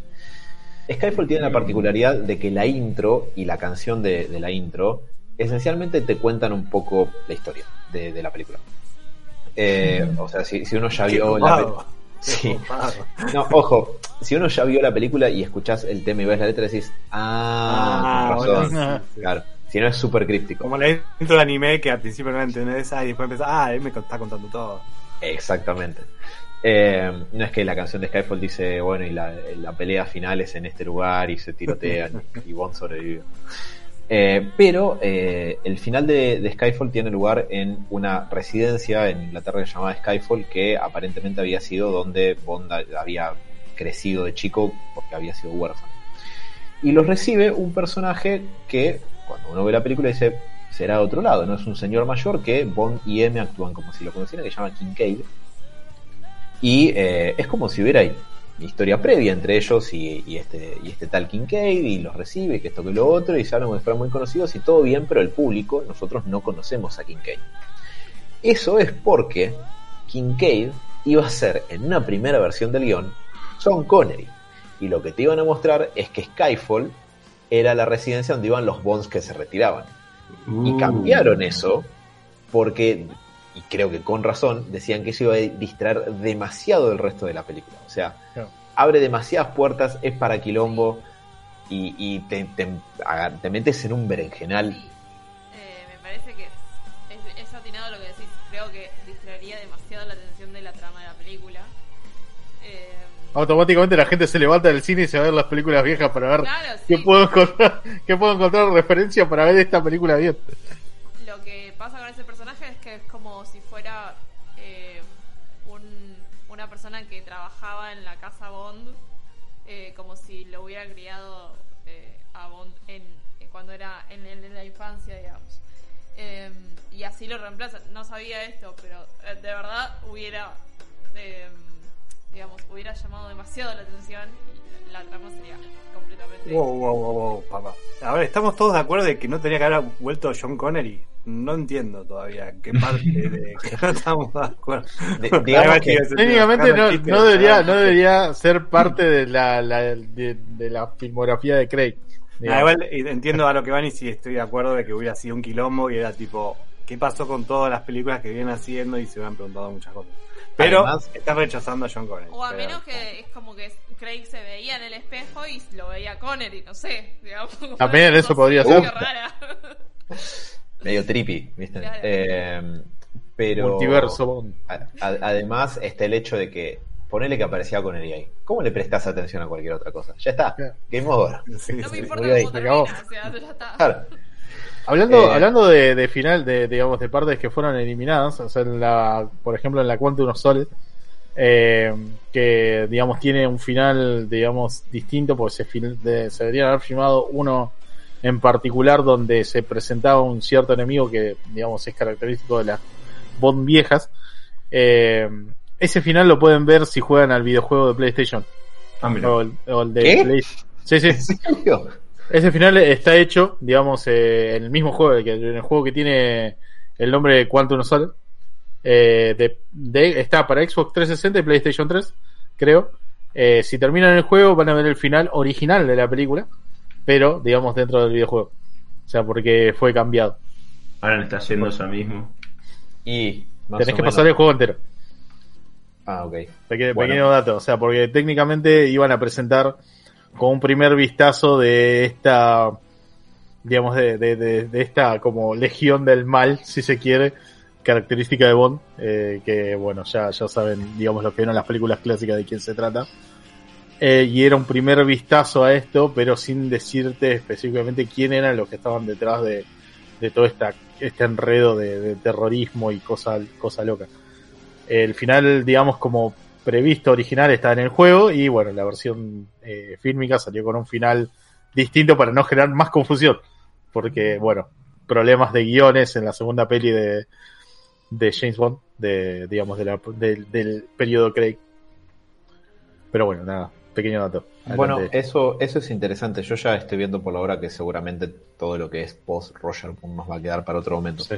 Skyfall tiene la particularidad de que la intro y la canción de, la intro esencialmente te cuentan un poco la historia de la película. Eh, o sea, si, si uno ya Qué vio la Sí. No, ojo, si uno ya vio la película y escuchás el tema y ves la letra, decís, ah, Ah, con razón. bueno, sí. Claro, si no es súper críptico. Como la intro de anime que al principio no entendés ah, y después empezás, ah, él me está contando todo. Exactamente. Eh, no es que la canción de Skyfall dice, bueno, y la, la pelea final es en este lugar y se tirotean y Bond sobrevive. Eh, pero eh, el final de, Skyfall tiene lugar en una residencia en Inglaterra llamada Skyfall, que aparentemente había sido donde Bond había crecido de chico porque había sido huérfano. Y los recibe un personaje que, cuando uno ve la película, dice, será de otro lado, ¿no? Es un señor mayor que Bond y M actúan como si lo conocieran, que se llama Kincaid. Y eh, es como si hubiera historia previa entre ellos y, y este, y este tal Kincaid, y los recibe, que esto que lo otro, y se hablan como si fueran muy conocidos, y todo bien, pero el público, nosotros no conocemos a Kincaid. Eso es porque Kincaid iba a ser, en una primera versión del guion, Sean Connery. Y lo que te iban a mostrar es que Skyfall era la residencia donde iban los Bonds que se retiraban. Uh. Y cambiaron eso porque, y creo que con razón, decían que eso iba a distraer demasiado del resto de la película. O sea, abre demasiadas puertas, es para quilombo y, y te, te, aga- te metes en un berenjenal. Eh, me parece que es, es atinado lo que decís. Creo que distraería demasiado la atención de la trama de la película. Eh, Automáticamente la gente se levanta del cine y se va a ver las películas viejas para ver claro, qué sí. puedo encontrar, qué puedo encontrar referencia para ver esta película bien. En la casa Bond, eh, como si lo hubiera criado eh, a Bond en, eh, cuando era en, la infancia, digamos. Eh, y así lo reemplaza. No sabía esto, pero de verdad hubiera, eh, digamos, hubiera llamado demasiado la atención y la trama sería completamente... Wow, wow, wow, wow, papá. A ver, ¿estamos todos de acuerdo de que no tenía que haber vuelto John Connery? No entiendo todavía en qué parte de que no estamos de acuerdo. De- digamos que. Técnicamente no, no de- debería, no debería ser parte de la, la- de, de la filmografía de Craig. Ah, igual eh, entiendo a lo que van y sí estoy de acuerdo de que hubiera sido un quilombo y era tipo, ¿qué pasó con todas las películas que vienen haciendo? Y se hubieran preguntado muchas cosas. Pero Además- están rechazando a John Connery. O a Pero- menos que es como que Craig se veía en el espejo y lo veía Connery, no sé. Digamos, También eso podría ser. rara. Medio trippy, ¿viste? Claro. Eh, pero. Multiverso Bond. a- a- además, está el hecho de que. Ponele que aparecía con él ahí. ¿Cómo le prestas atención a cualquier otra cosa? Ya está. Claro. Game over. Sí, No me importa cómo se acabó. termina, o sea, ya está. Claro. Hablando, Eh, hablando de, de final, de, digamos, de partes que fueron eliminadas, o sea, en la, por ejemplo, en la Quantum of Solace, eh, que, digamos, tiene un final, digamos, distinto, porque se, fil- de- se deberían haber filmado uno en particular donde se presentaba un cierto enemigo que, digamos, es característico de las Bond viejas. Eh, ese final lo pueden ver si juegan al videojuego de PlayStation. Ah, mira. O el, o el de ¿Qué? Play- Sí, sí. ¿En serio? Ese final está hecho, digamos, eh, en el mismo juego, en el juego que tiene el nombre de Quantum of Solace. Eh, de, de- está para Xbox 360 y PlayStation 3, creo. Eh, si terminan el juego van a ver el final original de la película, pero digamos dentro del videojuego. O sea, porque fue cambiado. Ahora le está yendo ya mismo. Y. más Tenés o que menos- pasar el juego entero. Ah, ok. Peque- Bueno. Pequeño dato, o sea, porque técnicamente iban a presentar con un primer vistazo de esta, digamos, de, de, de- de esta como legión del mal, si se quiere, característica de Bond, eh, que bueno, ya, ya saben, digamos, lo que vieron las películas clásicas de quién se trata. Eh, y era un primer vistazo a esto, pero sin decirte específicamente quién eran los que estaban detrás de, todo esta, este enredo de, terrorismo y cosa, cosa loca. El final, digamos, como previsto original está en el juego y bueno, la versión eh, fílmica salió con un final distinto para no generar más confusión. Porque, bueno, problemas de guiones en la segunda peli de, de James Bond, de, digamos, de la- del periodo Craig. Pero bueno, nada, pequeño dato. Bueno, eso, eso es interesante. Yo ya estoy viendo por la hora que seguramente todo lo que es post Roger nos va a quedar para otro momento. Sí.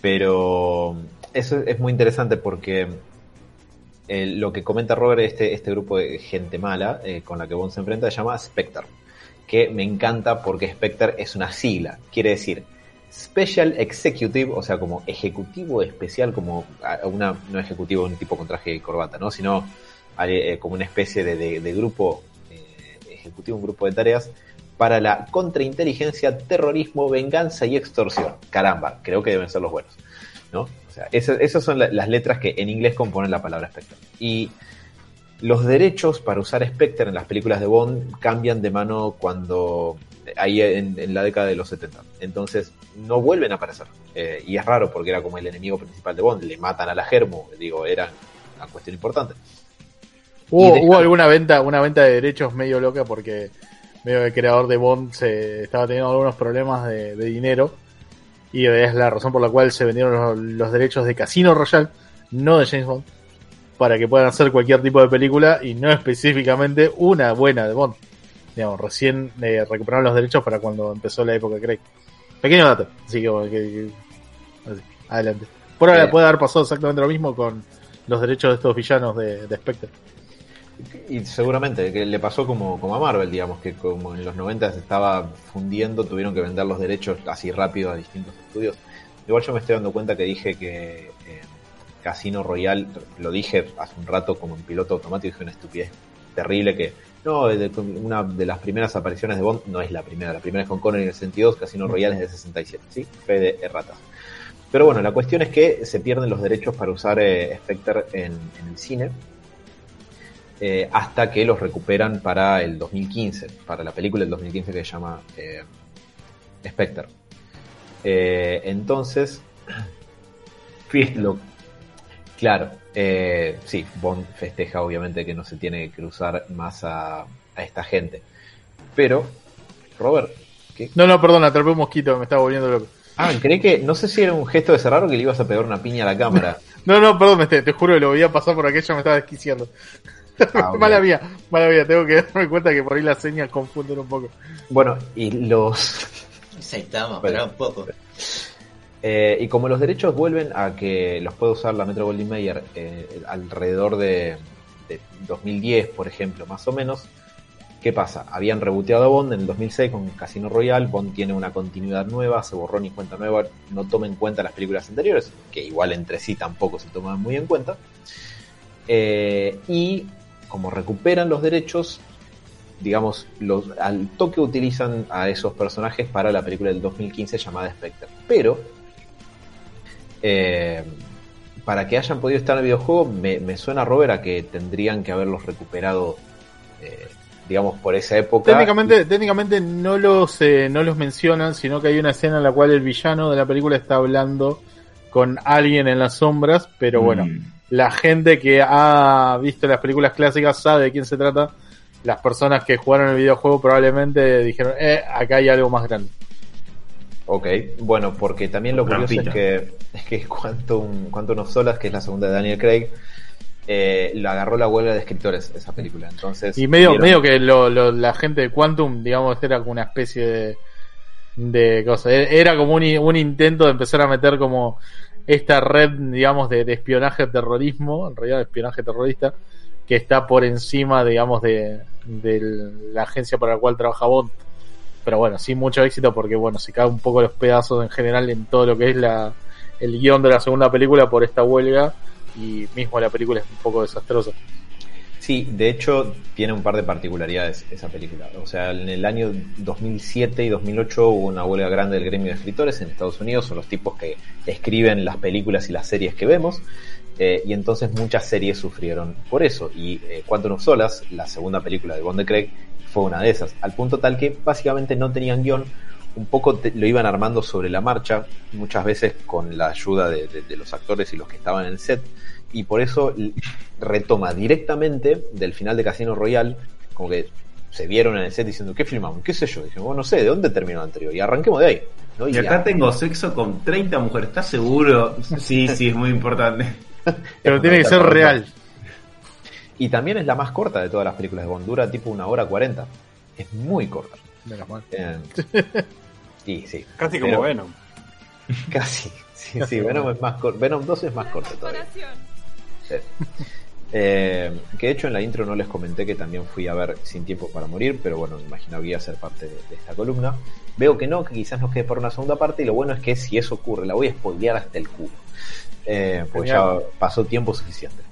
Pero eso es muy interesante porque eh, lo que comenta Robert, este, este grupo de gente mala eh, con la que Bond se enfrenta, se llama Spectre. Que me encanta porque Spectre es una sigla. Quiere decir Special Executive, o sea, como ejecutivo especial, como a- una, no ejecutivo un tipo con traje y corbata, ¿no? Sino como una especie de, grupo eh, ejecutivo, un grupo de tareas para la contrainteligencia, terrorismo, venganza y extorsión. Caramba, creo que deben ser los buenos. ¿no? O sea, esas, esas son la- las letras que en inglés componen la palabra Spectre. Y los derechos para usar Spectre en las películas de Bond cambian de mano cuando ahí en, en la década de los 70. Entonces no vuelven a aparecer. Eh, y es raro porque era como el enemigo principal de Bond. Le matan a la Germo, digo, era una cuestión importante. Hubo, hubo alguna venta, una venta de derechos medio loca porque medio el creador de Bond se estaba teniendo algunos problemas de, de dinero y es la razón por la cual se vendieron los, los derechos de Casino Royale, no de James Bond, para que puedan hacer cualquier tipo de película y no específicamente una buena de Bond. Digamos, recién eh, recuperaron los derechos para cuando empezó la época Craig. Pequeño dato, así que, que- que- así, adelante. Por ahora puede haber pasado exactamente lo mismo con los derechos de estos villanos de, de Spectre. Y seguramente, que le pasó como, como a Marvel, digamos, que como en los 90 se estaba fundiendo, tuvieron que vender los derechos así rápido a distintos estudios. Igual yo me estoy dando cuenta que dije que eh, Casino Royale, lo dije hace un rato como en piloto automático, dije una estupidez terrible que no, una de las primeras apariciones de Bond no es la primera, la primera es con Connery en el 62, Casino Royale es de 67, ¿sí? Fe de erratas. Pero bueno, la cuestión es que se pierden los derechos para usar eh, Spectre en, en el cine eh, hasta que los recuperan para el 2015, para la película del 2015 que se llama eh, Spectre. Eh, entonces, lo, claro, eh, sí, Bond festeja obviamente que no se tiene que cruzar más a, a esta gente. Pero, Robert, ¿qué? No, no, perdón, atrapé un mosquito, me estaba volviendo loco. Ah, creí que, no sé si era un gesto de cerrar o que le ibas a pegar una piña a la cámara. No, no, perdón, me- te, te juro que lo voy a pasar por aquello, me estaba desquiciando. Ah, mala mía, mala mía, tengo que darme cuenta que por ahí las señas confunden un poco. Bueno, y los, Saitama, pará un poco. Eh, y como los derechos vuelven a que los puede usar la Metro Goldwyn Mayer eh, alrededor de, de 2010, por ejemplo, más o menos, ¿qué pasa? Habían reboteado a Bond en el 2006 con Casino Royale, Bond tiene una continuidad nueva, se borró ni cuenta nueva, no toma en cuenta las películas anteriores, que igual entre sí tampoco se toman muy en cuenta. Eh, y como recuperan los derechos, digamos, los, al toque utilizan a esos personajes para la película del 2015 llamada Spectre. Pero, eh, para que hayan podido estar en el videojuego, me, me suena, Robert, a que tendrían que haberlos recuperado, eh, digamos, por esa época. Técnicamente, técnicamente no los, eh, no los mencionan, sino que hay una escena en la cual el villano de la película está hablando con alguien en las sombras, pero bueno, Mm. La gente que ha visto las películas clásicas sabe de quién se trata. Las personas que jugaron el videojuego probablemente dijeron, eh, acá hay algo más grande. Ok, bueno, porque también lo curioso es que, es que Quantum, Quantum of Solace, que es la segunda de Daniel Craig, eh, la agarró la huelga de escritores esa película. Entonces, Y medio, vieron- medio que lo, lo- la gente de Quantum, digamos, era como una especie de, de cosa. E- Era como un, un intento de empezar a meter como esta red, digamos, de, de espionaje terrorismo, en realidad de espionaje terrorista, que está por encima, digamos, de, la agencia para la cual trabaja Bond. Pero bueno, sin mucho éxito porque, bueno, se cae un poco los pedazos en general en todo lo que es la, el guion de la segunda película por esta huelga y mismo la película es un poco desastrosa. Sí, de hecho tiene un par de particularidades esa película. O sea, en el año 2007 y 2008 hubo una huelga grande del gremio de escritores en Estados Unidos, son los tipos que escriben las películas y las series que vemos. eh, y entonces muchas series sufrieron por eso. Y eh, Quantum of Solace, la segunda película de Bond de Craig, fue una de esas. Al punto tal que básicamente no tenían guion, un poco te- lo iban armando sobre la marcha, muchas veces con la ayuda de- de los actores y los que estaban en el set. Y por eso retoma directamente del final de Casino Royale, como que se vieron en el set diciendo, ¿qué filmamos? ¿Qué sé yo? Dije, bueno, no sé, ¿de dónde terminó el anterior? Y arranquemos de ahí. ¿no? Y acá ya- tengo sexo con 30 mujeres, ¿estás seguro? Sí, sí, es muy importante. Pero tiene que ser real. Y también es la más corta de todas las películas de Bond, dura tipo una hora cuarenta. Es muy corta. Menos mal. Eh, y sí, Casi Pero- como Venom. casi. Sí, sí, Venom es más. Venom 2 es más corta todavía. Sí. Eh, que de hecho en la intro no les comenté que también fui a ver Sin Tiempo para Morir, pero bueno, me imaginaba que iba a ser parte de, de esta columna. Veo que no, que quizás nos quede por una segunda parte, y lo bueno es que si eso ocurre, la voy a spoilear hasta el culo. Eh, porque ya pasó tiempo suficiente.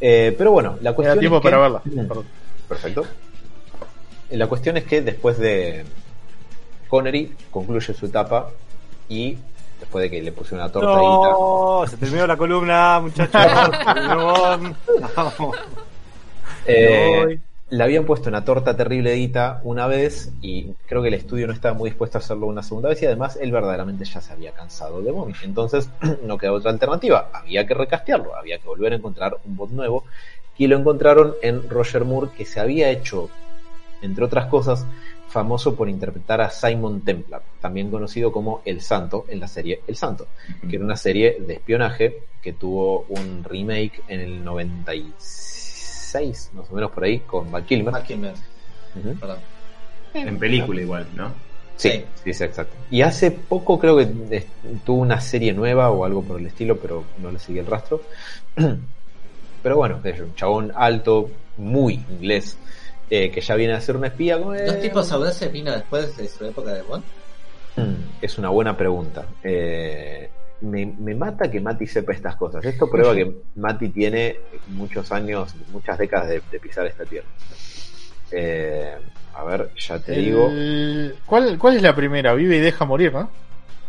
Eh, pero bueno, la cuestión tiempo es que- para verla. Perdón. Perfecto. Eh, La cuestión es que después de Connery concluye su etapa y después de que le puse una torta No, se terminó la columna, muchachos. Vamos. Eh, le habían puesto una torta terrible edita una vez y creo que el estudio no estaba muy dispuesto a hacerlo una segunda vez y además él verdaderamente ya se había cansado de Bond. Entonces no quedaba otra alternativa, había que recastearlo, había que volver a encontrar un Bond nuevo y lo encontraron en Roger Moore que se había hecho, entre otras cosas, famoso por interpretar a Simon Templar, también conocido como El Santo en la serie El Santo, que era una serie de espionaje que tuvo un remake en el 96, más o menos por ahí, con Val Kilmer. Val Kilmer. En película igual, ¿no? Sí, Sí. sí, sí, exacto. Y hace poco creo que tuvo una serie nueva o algo por el estilo, pero no le seguí el rastro. Pero bueno, es un chabón alto, muy inglés, eh, que ya viene a ser un espía. como, eh, ¿Dos tipos audaces vino después de su época de Bond? Mm, Es una buena pregunta. Eh, me, me mata que Mati sepa estas cosas. Esto prueba que Mati tiene muchos años, muchas décadas de, de pisar esta tierra. Eh, a ver, ya te digo. ¿Cuál, ¿Cuál es la primera? Vive y deja morir, ¿no?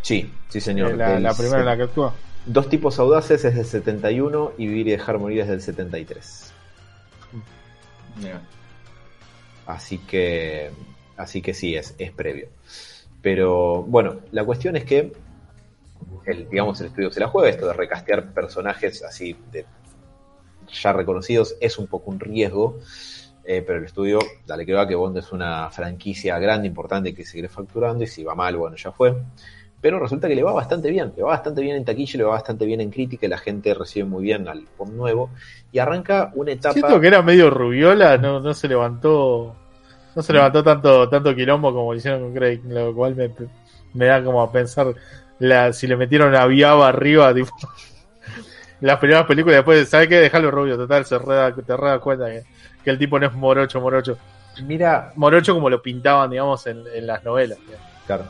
Sí, sí señor. la, primera en la que actúa. Dos tipos audaces es del 71 y Vivir y dejar morir es del 73. Mira. Así que, así que sí, es, es previo. Pero bueno, la cuestión es que el, digamos, el estudio se la juega, esto de recastear personajes así de ya reconocidos es un poco un riesgo, eh, pero el estudio, dale que va, que Bond es una franquicia grande, importante que sigue facturando y si va mal, bueno, ya fue. Pero resulta que le va bastante bien, le va bastante bien en taquilla, le va bastante bien en crítica, la gente recibe muy bien al Bond nuevo y arranca una etapa... Siento que era medio rubiola, no, no se levantó. No se levantó tanto, tanto quilombo como lo hicieron con Craig, lo cual me, me da como a pensar la, si le metieron a Viaba arriba, tipo, las primeras películas, después, ¿sabes qué? Dejarlo rubio, total, se reda, te das cuenta que, que el tipo no es morocho, morocho. Mira, Morocho como lo pintaban, digamos, en, en las novelas. Claro.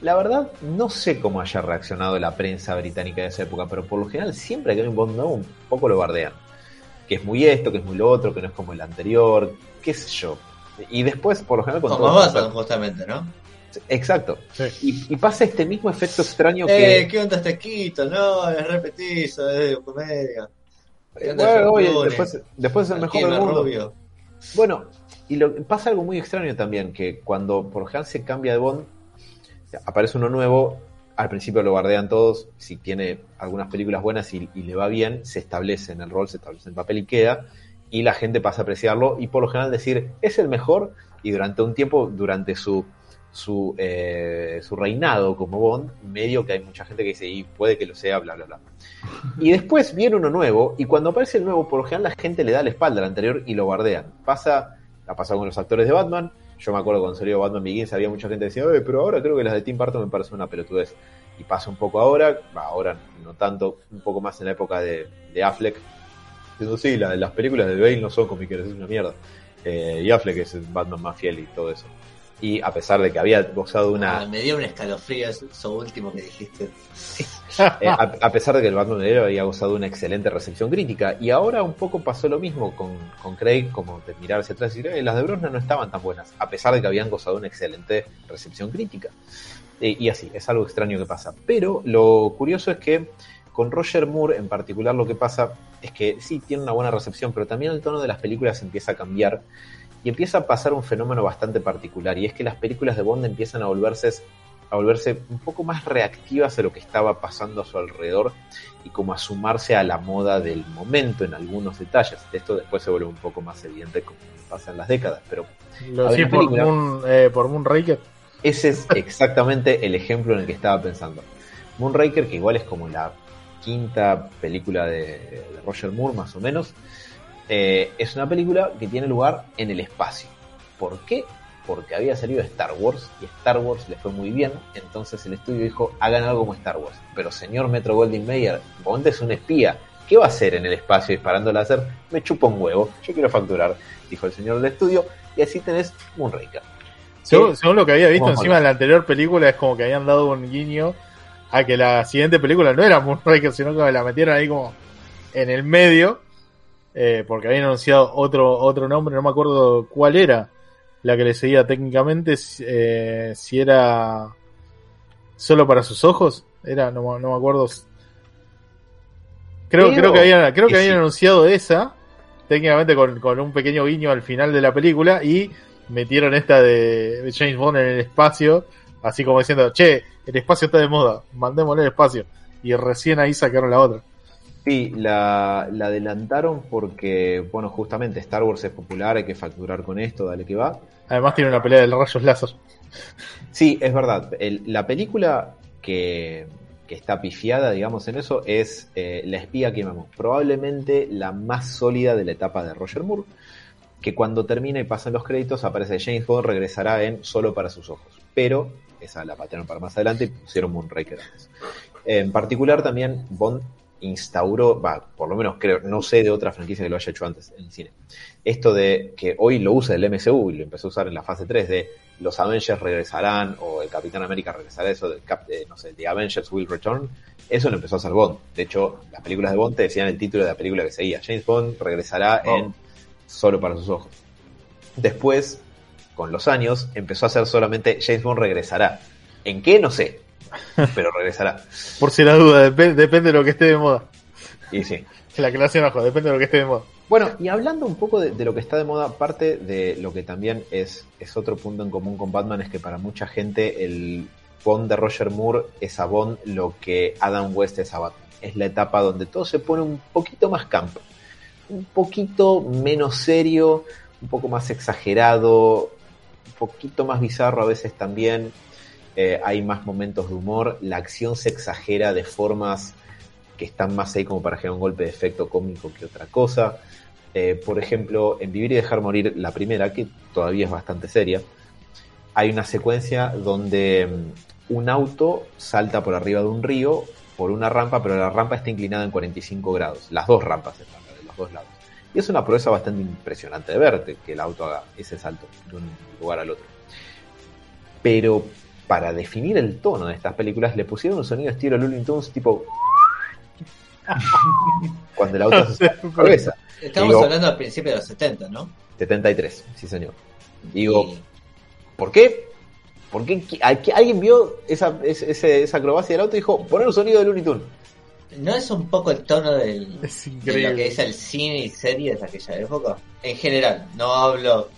La verdad, no sé cómo haya reaccionado la prensa británica de esa época, pero por lo general siempre que hay un Bond nuevo un poco lo bardean. Que es muy esto, que es muy lo otro, que no es como el anterior, qué sé yo. Y después, por lo general, con Como pasa- justamente, ¿no? Exacto. Sí. Y, y pasa este mismo efecto extraño Eh, que... ¿qué onda este quito? No, es repetizo, es comedia. ¿Qué eh, onda bueno, oye, después, después es el mejor del mundo. rubio. Bueno, y lo, pasa algo muy extraño también, que cuando por lo general se cambia de Bond, aparece uno nuevo, al principio lo bardean todos, si tiene algunas películas buenas y, y le va bien, se establece en el rol, se establece en el papel y queda, y la gente pasa a apreciarlo y por lo general decir, es el mejor, y durante un tiempo, durante su su, eh, su reinado como Bond, medio que hay mucha gente que dice, y puede que lo sea, bla, bla, bla. Y después viene uno nuevo, y cuando aparece el nuevo, por lo general la gente le da la espalda al anterior y lo bardean. Pasa, ha pasado con los actores de Batman. Yo me acuerdo cuando salió Batman Begins, había mucha gente que decía, "Oye, pero ahora creo que las de Tim Burton me parecen una pelotudez. Y pasa un poco ahora, ahora no tanto, un poco más en la época de, de Affleck. Diciendo, sí, la- las películas de Bale no son cómicas, es una mierda. Eh, y Affleck es el Batman más fiel y todo eso. Y a pesar de que había gozado una... Ah, me dio un escalofrío eso, último que dijiste. Eh, a, a pesar de que el Batman de había gozado una excelente recepción crítica. Y ahora un poco pasó lo mismo con, con Craig, como de mirar hacia atrás y decir, "Eh, las de Brosnan no estaban tan buenas, a pesar de que habían gozado una excelente recepción crítica. Eh, y así, es algo extraño que pasa. Pero lo curioso es que con Roger Moore en particular lo que pasa es que sí tiene una buena recepción, pero también el tono de las películas empieza a cambiar y empieza a pasar un fenómeno bastante particular, y es que las películas de Bond empiezan a volverse a volverse un poco más reactivas a lo que estaba pasando a su alrededor y como a sumarse a la moda del momento en algunos detalles. Esto después se vuelve un poco más evidente como pasa en las décadas, pero Lo por. Moon, eh, por Moonraker. ese es exactamente el ejemplo en el que estaba pensando. Moonraker, que igual es como la quinta película de, de Roger Moore, más o menos, eh, es una película que tiene lugar en el espacio. ¿Por qué? Porque había salido Star Wars y Star Wars le fue muy bien, entonces el estudio dijo, hagan algo como Star Wars. Pero señor Metro Goldwyn Mayer, Bond es un espía. ¿Qué va a hacer en el espacio disparando láser? Me chupa un huevo, yo quiero facturar, dijo el señor del estudio, y así tenés Moonraker. Según, según lo que había visto encima de la anterior película, es como que habían dado un guiño a que la siguiente película no era Moonraker, sino que la metieron ahí como en el medio, eh, porque habían anunciado otro, otro nombre, no me acuerdo cuál era la que le seguía técnicamente, si- eh, si era solo para sus ojos, era, no, me- no me acuerdo. Creo, Creo creo que habían, creo que que habían sí. anunciado esa, técnicamente con, con un pequeño guiño al final de la película, y metieron esta de James Bond en el espacio, así como diciendo, che, el espacio está de moda, mandémosle el espacio. Y recién ahí sacaron la otra. Sí, la, la adelantaron porque, bueno, justamente Star Wars es popular, hay que facturar con esto, dale que va. Además tiene una pelea de rayos láser. Sí, es verdad. El- la película que, que está pifiada, digamos, en eso es eh, La espía que mamó. Probablemente la más sólida de la etapa de Roger Moore, que cuando termina y pasan los créditos aparece James Bond regresará en Solo para sus ojos. Pero esa la patearon para más adelante y pusieron Moonraker antes. En particular también Bond instauró, por lo menos creo, no sé de otra franquicia que lo haya hecho antes en el cine. Esto de que hoy lo usa el MCU y lo empezó a usar en la fase 3 de los Avengers regresarán o el Capitán América regresará, eso Cap- eh, no sé, The Avengers Will Return, eso lo empezó a hacer Bond. De hecho, las películas de Bond te decían el título de la película que seguía. James Bond regresará Oh. en Solo para sus ojos. Después, con los años, empezó a hacer solamente James Bond regresará. ¿En qué? No sé. Pero regresará. Por si la duda, dep- depende de lo que esté de moda. Y sí. La clase abajo, depende de lo que esté de moda. Bueno, y hablando un poco de, de lo que está de moda, parte de lo que también es, es otro punto en común con Batman es que para mucha gente el Bond de Roger Moore es a Bond lo que Adam West es a Batman. Es la etapa donde todo se pone un poquito más campo, un poquito menos serio, un poco más exagerado, poquito más bizarro a veces también. Eh, hay más momentos de humor, la acción se exagera de formas que están más ahí como para generar un golpe de efecto cómico que otra cosa. Eh, por ejemplo, en Vivir y Dejar Morir, la primera, que todavía es bastante seria, hay una secuencia donde mm, un auto salta por arriba de un río por una rampa, pero la rampa está inclinada en 45 grados. Las dos rampas están de los dos lados. Y es una proeza bastante impresionante de verte que el auto haga ese salto de un lugar al otro. Pero para definir el tono de estas películas le pusieron un sonido estilo Looney Tunes tipo cuando el auto por cabeza. Estamos Digo- hablando al principio de los 70, ¿no? 73, sí señor. Digo, Y- ¿por qué? ¿Por qué alguien vio esa, ese- esa acrobacia del auto y dijo, poner un sonido de Looney Tunes? ¿No es un poco el tono del, Es de lo que es el cine y series de aquella época? En general, no hablo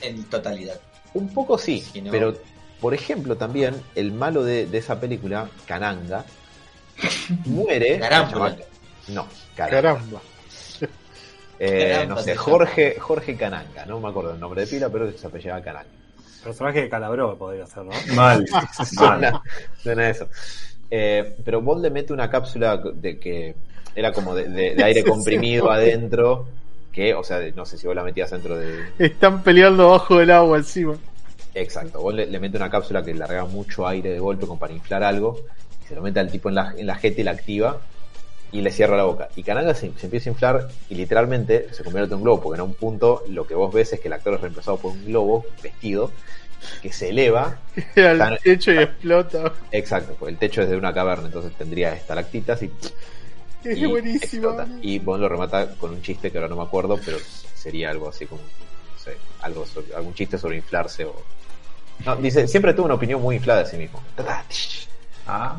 en totalidad. Un poco sí, pero por ejemplo también el malo de, de esa película, Cananga, muere... Caramba. No, Caramba. Caramba. Eh, Caramba, no sé, Jorge, Jorge Cananga, no me acuerdo el nombre de pila, pero se apellidaba Cananga. Personaje de Calabró podría ser, ¿no? Mal. Mal. Suena, suena eso. Eh, pero Bond le mete una cápsula de que era como de, de- de aire comprimido adentro, que, o sea, no sé si vos la metías dentro de... Están peleando bajo del agua encima. Exacto, vos le, le mete una cápsula que larga mucho aire de golpe como para inflar algo, y se lo mete al tipo en la, en la jeta y la activa, y le cierra la boca. Y Kananga se, se empieza a inflar y literalmente se convierte en un globo, porque en un punto lo que vos ves es que el actor es reemplazado por un globo vestido que se eleva Al techo y explota. Exacto, pues el techo es de una caverna, entonces tendría estalactitas y, Es y buenísimo. explota. Y Bond lo remata con un chiste que ahora no me acuerdo, pero sería algo así como, no sé, algo sobre- algún chiste sobre inflarse o... No, dice, siempre tuvo una opinión muy inflada de sí mismo. Ah,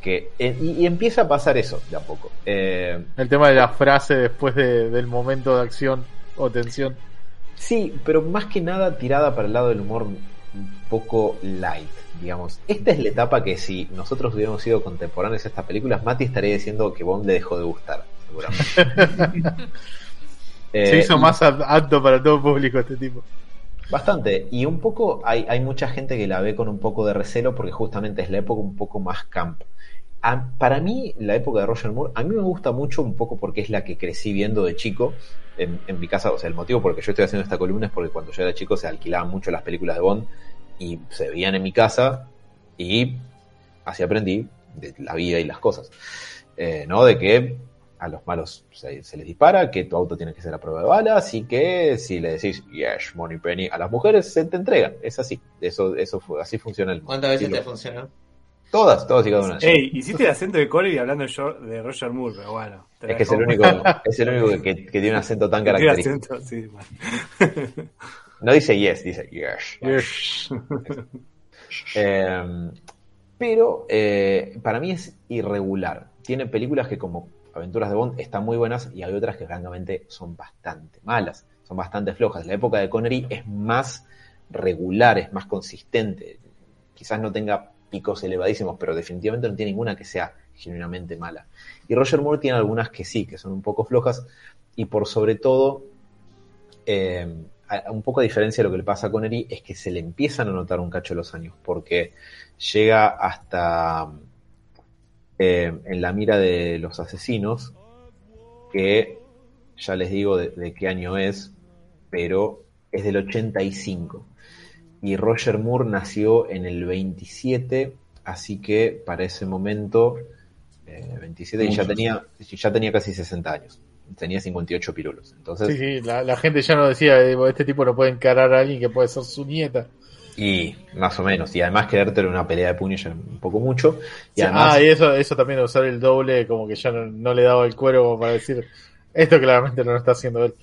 Que, eh, y, y empieza a pasar eso de a poco. Eh, El tema de la frase después de- del momento de acción o tensión. Sí, pero más que nada tirada para el lado del humor un poco light, digamos. Esta es la etapa que si nosotros hubiéramos sido contemporáneos a estas películas, Mati estaría diciendo que Bond le dejó de gustar, seguramente. Eh, Se hizo más ap- apto para todo público este tipo. Bastante, y un poco hay, hay mucha gente que la ve con un poco de recelo porque justamente es la época un poco más camp. A- para mí, la época de Roger Moore, a mí me gusta mucho un poco porque es la que crecí viendo de chico en, en mi casa. O sea, el motivo por el que yo estoy haciendo esta columna es porque cuando yo era chico se alquilaban mucho las películas de Bond y se veían en mi casa y así aprendí de la vida y las cosas. Eh, ¿No? De que a los malos se, se les dispara, que tu auto tiene que ser a prueba de balas y que si le decís yes, money penny a las mujeres se te entregan. Es así. Eso, eso fue, así funciona el mundo. ¿Cuántas veces te funcionó? Todas, todas y cada una. Ey, hiciste el acento de Corey hablando de, Roger Moore, pero bueno. Es que es el único, es el único que, que tiene un acento tan característico. acento, sí, bueno. No dice yes, dice yes. Yes. Eh, pero eh, para mí es irregular. Tiene películas que como Aventuras de Bond están muy buenas y hay otras que francamente son bastante malas, son bastante flojas. La época de Connery es más regular, es más consistente. Quizás no tenga picos elevadísimos, pero definitivamente no tiene ninguna que sea genuinamente mala. Y Roger Moore tiene algunas que sí, que son un poco flojas y por sobre todo, eh, un poco a diferencia de lo que le pasa a Connery, es que se le empiezan a notar un cacho los años, porque llega hasta eh, en la mira de los asesinos, que ya les digo de, de qué año es, pero es del 85. Y Roger Moore nació en el 27, así que para ese momento, eh, 27, y ya tenía, ya tenía casi 60 años. Tenía 58 pirulos. Entonces, Sí, sí, la, la gente ya no decía, eh, este tipo no puede encarar a alguien que puede ser su nieta. Y más o menos. Y además quererte en una pelea de puños ya un poco mucho. Y Sí, además, ah, y eso, eso también usar el doble, como que ya no, no le daba el cuero como para decir, esto claramente no lo está haciendo él.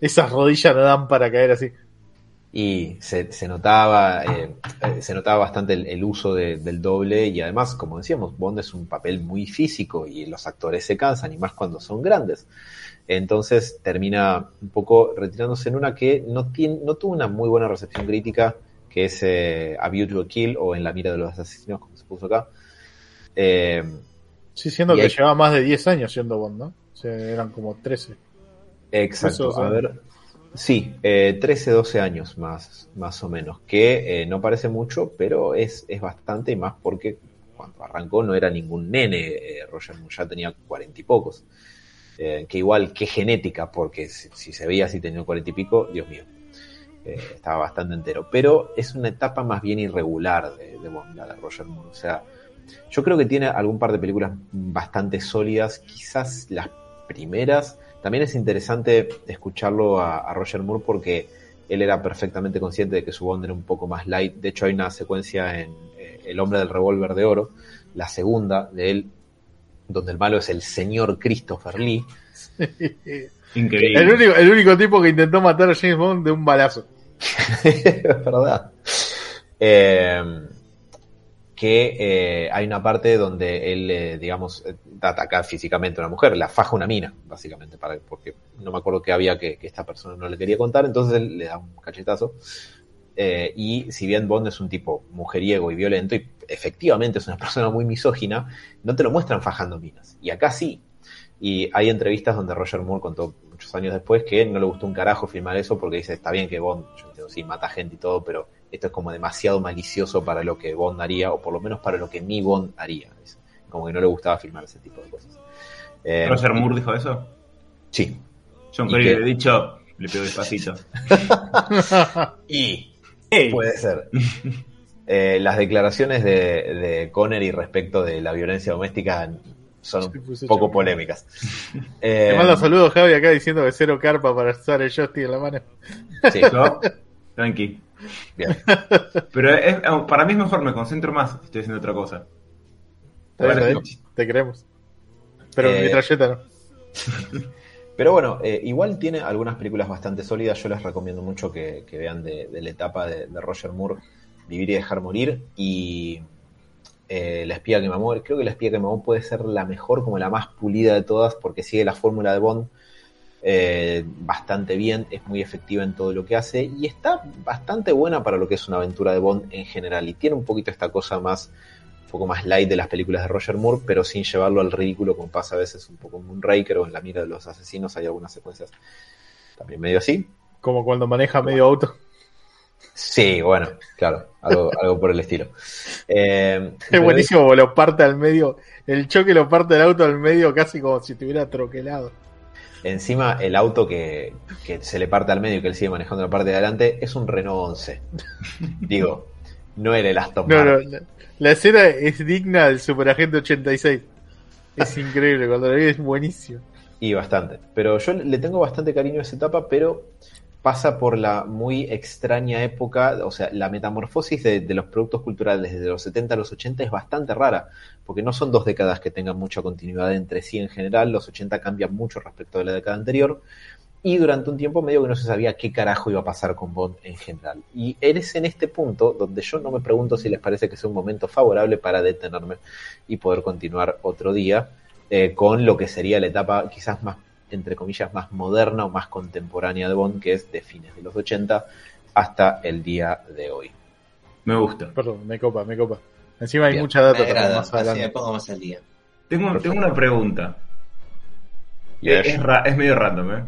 Esas rodillas no dan para caer así. Y se, se notaba eh, eh, se notaba bastante el, el uso de- del doble. Y además, como decíamos, Bond es un papel muy físico y los actores se cansan, y más cuando son grandes. Entonces termina un poco retirándose en una que no, tiene, no tuvo una muy buena recepción crítica, que es eh, A View to a Kill o En la mira de los asesinos, como se puso acá. Eh, Sí, siendo que hay- llevaba más de 10 años siendo Bond, ¿no? O sea, eran como 13. Exacto, Eso, a o sea. ver. Sí, eh, 13, 12 años más, más o menos, que eh, no parece mucho, pero es, es bastante y más porque cuando arrancó no era ningún nene, eh, Roger Moore ya tenía cuarenta y pocos. Eh, que igual, qué genética, porque si, se veía así teniendo cuarenta y pico, Dios mío, eh, estaba bastante entero. Pero es una etapa más bien irregular de, de Bond, la de Roger Moore. O sea, yo creo que tiene algún par de películas bastante sólidas, quizás las primeras. También es interesante escucharlo a, a Roger Moore porque él era perfectamente consciente de que su Bond era un poco más light. De hecho, hay una secuencia en eh, El hombre del revólver de oro, la segunda de él, donde el malo es el señor Christopher Lee. Increíble. El único, el único tipo que intentó matar a James Bond de un balazo. es verdad. Eh, que eh, hay una parte donde él, eh, digamos, eh, ataca físicamente a una mujer, la faja una mina, básicamente, para, porque no me acuerdo que había que, que esta persona no le quería contar, entonces él le da un cachetazo. Eh, y si bien Bond es un tipo mujeriego y violento, y efectivamente es una persona muy misógina, no te lo muestran fajando minas. Y acá sí. Y hay entrevistas donde Roger Moore contó muchos años después que no le gustó un carajo filmar eso porque dice, está bien que Bond, yo entiendo, sí, mata gente y todo, pero esto es como demasiado malicioso para lo que Bond haría, o por lo menos para lo que mi Bond haría. Como que no le gustaba filmar ese tipo de cosas. Eh, Roger Moore dijo eso. Sí. John ¿Y Curry qué? le he dicho, le pego despacito. Y Puede ser. Eh, las declaraciones de, de Connery respecto de la violencia doméstica son un poco polémicas. Eh, Te manda saludos, Javi, acá diciendo que cero carpa para usar el joystick en la mano. sí, Yo, tranqui. Bien. Pero es- para mí es mejor, me concentro más si estoy haciendo otra cosa. Está bien, te queremos. Pero Eh, mi trayeta no. Pero bueno, eh, igual tiene algunas películas bastante sólidas. Yo les recomiendo mucho que, que vean de, de la etapa de, de Roger Moore, Vivir y Dejar Morir. Y eh, La espía que me amó. Creo que La espía que me amó puede ser la mejor, como la más pulida de todas, porque sigue la fórmula de Bond. Eh, bastante bien, es muy efectiva en todo lo que hace y está bastante buena para lo que es una aventura de Bond en general. Y tiene un poquito esta cosa más, un poco más light de las películas de Roger Moore, pero sin llevarlo al ridículo como pasa a veces un poco en Moonraker o en La mira de los asesinos. Hay algunas secuencias también medio así. Como cuando maneja medio auto. Sí, bueno, claro, algo, algo por el estilo. Eh, Es buenísimo, lo parte al medio. El choque lo parte el auto al medio casi como si estuviera troquelado. Encima, el auto que, que se le parte al medio y que él sigue manejando la parte de adelante es un Renault 11. Digo, no era el Aston No, no, Martin. la, la escena es digna del Superagente 86. Es increíble, cuando lo vi es buenísimo. Y bastante. Pero yo le tengo bastante cariño a esa etapa, pero pasa por la muy extraña época, o sea, la metamorfosis de, de los productos culturales desde los 70 a los 80 es bastante rara, porque no son dos décadas que tengan mucha continuidad entre sí en general, los 80 cambian mucho respecto de la década anterior, y durante un tiempo medio que no se sabía qué carajo iba a pasar con Bond en general. Y eres en este punto donde yo no me pregunto si les parece que es un momento favorable para detenerme y poder continuar otro día eh, con lo que sería la etapa quizás más, entre comillas, más moderna o más contemporánea de Bond, que es de fines de los 80 hasta el día de hoy. Me gusta. Perdón, me copa, me copa. Encima hay Bien, mucha data agrada, más así me pongo más al día. Tengo, tengo una pregunta. Yes. Es, es medio random, ¿eh?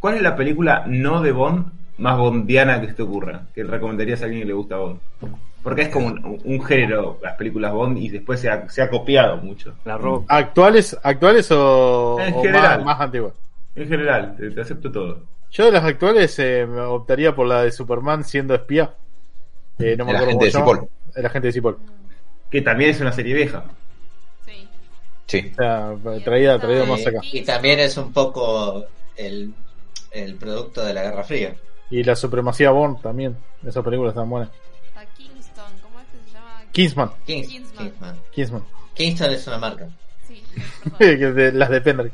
¿Cuál es la película no de Bond más bondiana que se te ocurra? Que recomendarías a alguien que le gusta Bond. Porque es como un, un género, las películas Bond, y después se ha, se ha copiado mucho. La roca. ¿Actuales, actuales o, En o general. más, más antiguas? En general, te, te acepto todo. Yo de las actuales eh, me optaría por la de Superman siendo espía. Eh, no me El acuerdo agente cómo de. Cipoll. El agente de Cipoll. Que también es una serie vieja. Sí. Sí. O sea, traída, traída más acá. Y también es un poco el, el producto de la Guerra Fría. Y la supremacía Bond también. Esas películas están buenas. La Kingston, ¿cómo es que se llama? Kingsman. Kings- Kingsman. Kingsman. Kingsman. Kingston es una marca. Sí, las de Pendrive.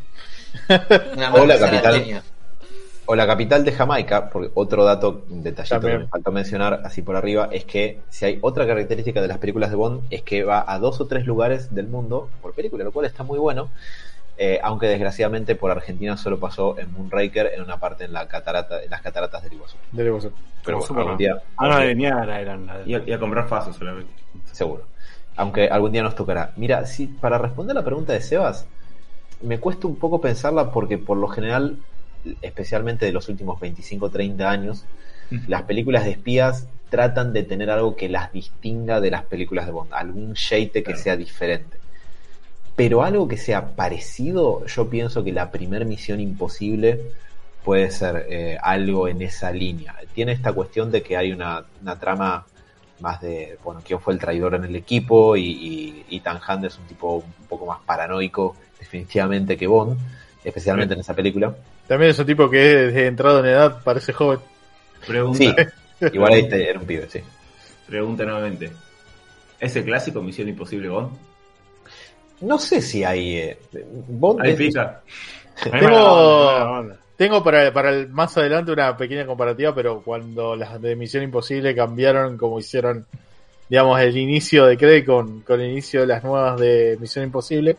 Una Hola, marca salteña. O la capital de Jamaica, porque otro dato, un detallito También. que me faltó mencionar así por arriba, es que si hay otra característica de las películas de Bond es que va a dos o tres lugares del mundo por película, lo cual está muy bueno. eh, aunque desgraciadamente por Argentina solo pasó en Moonraker en una parte en la catarata, en las cataratas del Iguazú. Debe ser. Pero bueno, algún día, Ah, no, de Niagara eran la Y a, y a comprar fasos solamente. seguro. Aunque algún día nos tocará. Mira, si para responder la pregunta de Sebas, me cuesta un poco pensarla porque por lo general, especialmente de los últimos 25 30 años, las películas de espías tratan de tener algo que las distinga de las películas de Bond, algún shade que Claro. sea diferente. Pero algo que sea parecido, yo pienso que la primer misión imposible puede ser eh, algo en esa línea. Tiene esta cuestión de que hay una, una trama más de, bueno, quién fue el traidor en el equipo y, y, y Hunt es un tipo un poco más paranoico definitivamente que Bond, especialmente en esa película. También es un tipo que desde entrado en edad parece joven. Pregunta, Sí, igual ahí este era un pibe, sí. pregunta nuevamente. ¿Es el clásico Misión Imposible Bond? No sé si hay... eh, Bond Ahí es- pica. Hay Tengo-. Tengo para, para el, más adelante una pequeña comparativa, pero cuando las de Misión Imposible cambiaron como hicieron, digamos, el inicio de Craig con, con el inicio de las nuevas de Misión Imposible,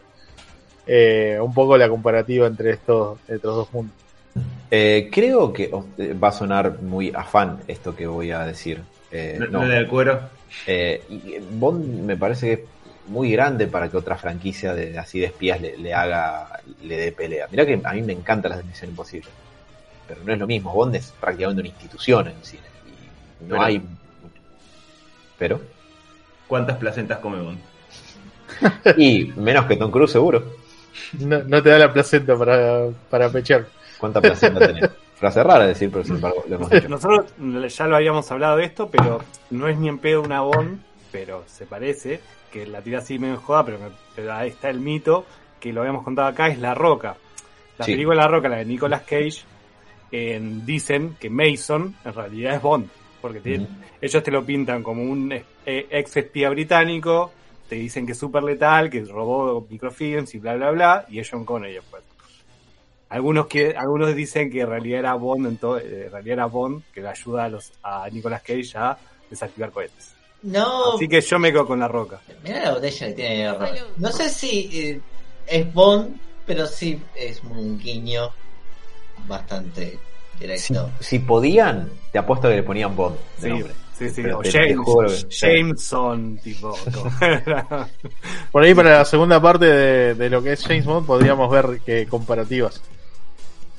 eh, un poco la comparativa entre estos, entre estos dos mundos. Eh, creo que eh, va a sonar muy afán esto que voy a decir. Eh, ¿No, no. no le da el cuero? Eh, Bond me parece que es muy grande para que otra franquicia de así de espías le, le haga, le dé pelea. Mirá que a mí me encantan las de Misión Imposible. Pero no es lo mismo. Bond es prácticamente una institución en el cine. Y no Pero- hay. Pero. ¿Cuántas placentas come Bond? Y menos que Tom Cruise, seguro. No, no te da la placenta para, para pechar. ¿Cuánta placenta tenés? Frase rara de decir, pero sin embargo lo hemos dicho. Nosotros ya lo habíamos hablado de esto, pero no es ni en pedo una Bond, pero se parece, que la tira así medio joda, pero, me- pero ahí está el mito, que lo habíamos contado acá, es La Roca. La Sí. película La Roca, la de Nicolas Cage, en- dicen que Mason en realidad es Bond, porque ellos te lo pintan como un eh, ex espía británico, te dicen que es súper letal, que robó microfilms y bla bla bla, y es John Connery después. Algunos que algunos dicen que en realidad era Bond, en to- eh, en realidad era Bond que le ayuda a los a Nicolas Cage a desactivar cohetes. No, Así que yo me quedo con la roca. mira la botella que tiene. No sé si eh, es Bond, pero sí es un guiño bastante directo. Si podían, te apuesto que le ponían Bond de Sí, nombre. Sí, sí. O te- James, Jameson, tipo. Por ahí para la segunda parte de, de lo que es James Bond podríamos ver que comparativas.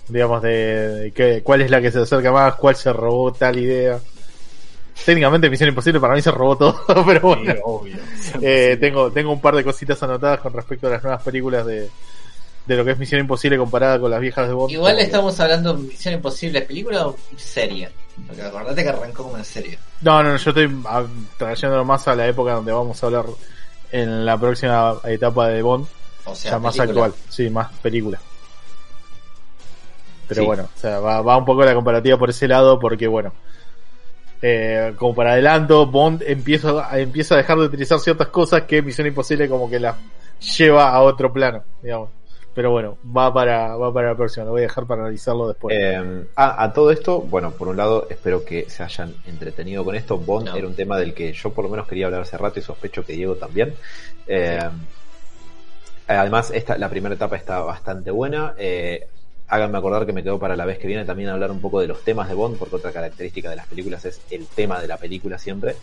Digamos, de, de que, cuál es la que se acerca más, cuál se robó tal idea. Técnicamente Misión Imposible para mí se robó todo, pero bueno. Sí, obvio. Eh, tengo, tengo un par de cositas anotadas con respecto a las nuevas películas de, de lo que es Misión Imposible comparada con las viejas de Bond. Igual que- estamos hablando de Misión Imposible, ¿película o serie? Porque acordate que arrancó como una serie. No, no, yo estoy ah, trayéndolo más a la época donde vamos a hablar en la próxima etapa de Bond, O sea, más actual, sí, más película. Pero Sí. bueno, o sea, va, va un poco la comparativa por ese lado porque bueno, eh, como para adelanto, Bond empieza, a- empieza a dejar de utilizar ciertas cosas que Misión Imposible como que la lleva a otro plano, digamos. Pero bueno, va para, va para la próxima, lo voy a dejar para analizarlo después. Eh, a todo esto, bueno, por un lado, espero que se hayan entretenido con esto. Bond No. era un tema del que yo por lo menos quería hablar hace rato y sospecho que Diego también. Eh, Además, esta, la primera etapa está bastante buena. Eh, háganme acordar que me quedo para la vez que viene también hablar un poco de los temas de Bond, porque otra característica de las películas es el tema de la película siempre.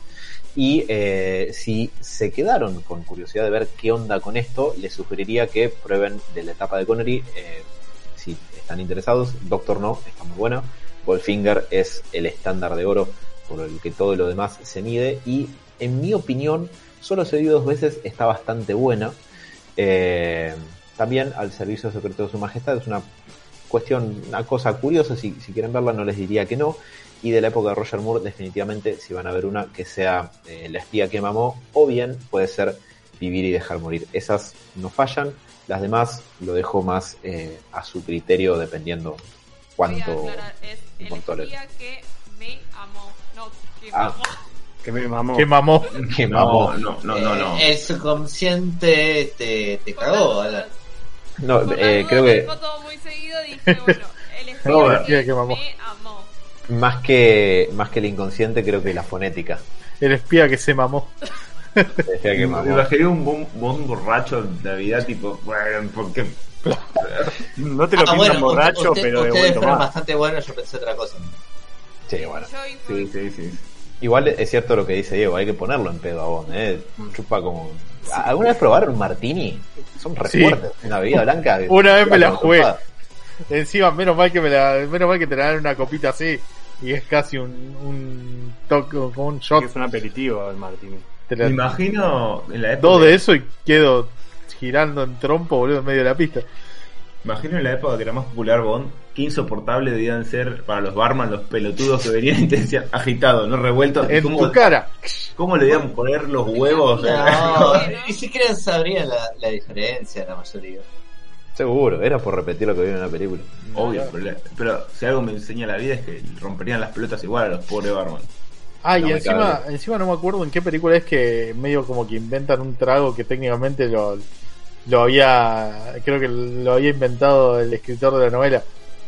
Y eh, si se quedaron con curiosidad de ver qué onda con esto, les sugeriría que prueben de la etapa de Connery. eh, si están interesados, Doctor No está muy buena. Goldfinger es el estándar de oro por el que todo lo demás se mide. Y en mi opinión, solo se vio dos veces, está bastante buena. Eh, también al servicio secreto de su majestad es una cuestión, una cosa curiosa, si, si quieren verla no les diría que no. Y de la época de Roger Moore, definitivamente, si van a ver una que sea eh, La espía que mamó, o bien puede ser Vivir y dejar morir. Esas no fallan, las demás lo dejo más eh, a su criterio dependiendo Voy a cuánto... aclarar, es el cuánto le- espía que me amó. No, que Ah. mamó. Que me mamó. que mamó. que mamó. No, no, no, no. no. Eh, el subconsciente te, cagó. las. No, Por eh, creo que me todo muy seguido dije, bueno, el espía que, Que amó. más que más que el inconsciente, creo que la fonética. El espía que se mamó. Decía que Me mamó. imaginé un bon- Bond borracho de Navidad, tipo, bueno, porque No te lo Ah, pintan bueno, borracho, usted- pero de ustedes fueron bastante buenos, yo pensé otra cosa. Sí, bueno. Sí, sí, sí. Igual es cierto lo que dice Diego, hay que ponerlo en pedo a Bond, ¿eh? Chupa como... ¿Alguna vez probaron un martini? Son re Sí. fuertes. Una bebida blanca. Una vez me la jugué. Encima, menos mal que me la, menos mal que te la dan una copita así y es casi un, un toque, como un shot. Es un aperitivo el Martini. Te la- Me imagino en la época. dos de eso y quedo girando en trompo, boludo, en medio de la pista. Me imagino en la época que era más popular Bond, qué insoportable debían ser para los barman los pelotudos que venían y te decían agitado, no revuelto. En ¿Cómo, tu cara. ¿Cómo le debían poner los huevos? No, ni siquiera sabrían la, la diferencia la mayoría. Seguro, era por repetir lo que vieron en la película. Obvio, pero, si algo me enseña la vida es que romperían las pelotas igual a los pobres barman. Ah, y No encima, cabe. encima no me acuerdo en qué película es que medio como que inventan un trago que técnicamente lo, lo había, creo que lo había inventado el escritor de la novela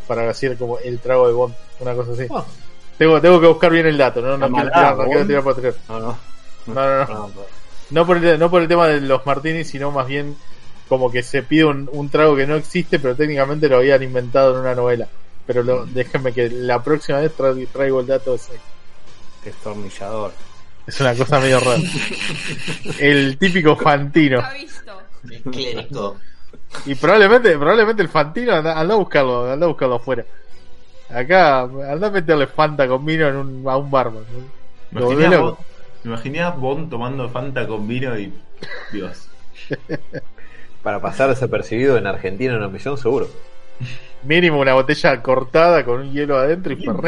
para decir como el trago de Bond, una cosa así. Ah. Tengo, tengo que buscar bien el dato, no, no quiero tirar, no quiero tirar por tirar. No, no. No, no, no. No, no. No por, el, no por el tema de los martinis, sino más bien como que se pide un, un trago que no existe, pero técnicamente lo habían inventado en una novela. Pero lo, déjenme que la próxima vez tra- traigo el dato ese. Destornillador. Es una cosa medio rara. El típico Fantino. El clérigo. Y probablemente, probablemente el Fantino anda, anda a buscarlo, anda a buscarlo afuera. Acá, anda a meterle Fanta con vino en un, a un barman. Imaginé a Bond tomando Fanta con vino y. Dios. Para pasar desapercibido en Argentina en una misión, seguro. Mínimo una botella cortada con un hielo adentro y pedo,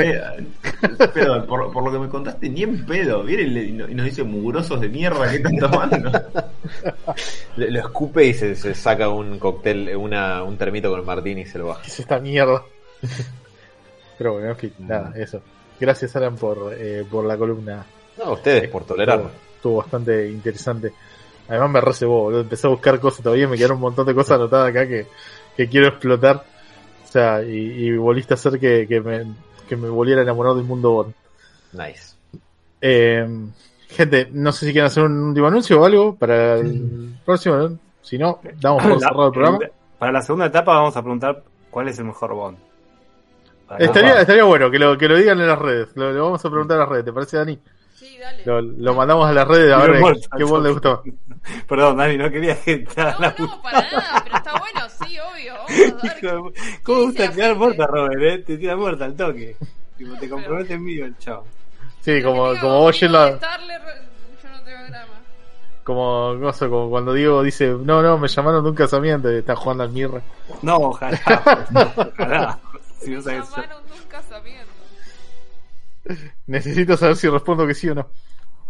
pedo, por, por lo que me contaste, ni en pedo. Viene y, le- y nos dice mugrosos de mierda que están tomando. Lo escupe y se, se saca un cóctel, una, un termito con el martini y se lo baja. ¿Qué es esta mierda? Pero bueno, en fin, nada, eso. Gracias Alan por, eh, por la columna. No, ustedes, por tolerarlo. Estuvo, estuvo bastante interesante. Además me recebó, boludo. Empecé a buscar cosas todavía, me quedaron un montón de cosas anotadas acá que, que quiero explotar. O sea, y, y volviste a hacer que, que, me, que me volviera a enamorar del mundo Bond. Nice. Eh, gente, no sé si quieren hacer un último anuncio o algo para el próximo. ¿no? Si no, damos por cerrado el programa. Para la segunda etapa vamos a preguntar cuál es el mejor Bond. Estaría, estaría bueno que lo, que lo digan en las redes. Lo, lo vamos a preguntar en las redes. ¿Te parece, Dani? Dale. Lo, lo mandamos a las redes a ver qué bol le gustó. Perdón, Dani, no quería que entrara No, la no, para nada, pero está bueno, sí, obvio. Vamos a ver. Hijo de- ¿Qué ¿Cómo gusta gente? muerta, Robert? Eh? Te tira muerta al toque. Tipo, te compromete en vivo el chavo. Sí, Pero como, digo, como vos yendo a- Yo no tengo drama. como, cosa, como cuando Diego dice, no, no, me llamaron de un casamiento y está jugando al mirra. No, ojalá. no, ojalá. Si no sabes. Llamaron de un casamiento. Necesito saber si respondo que sí o no.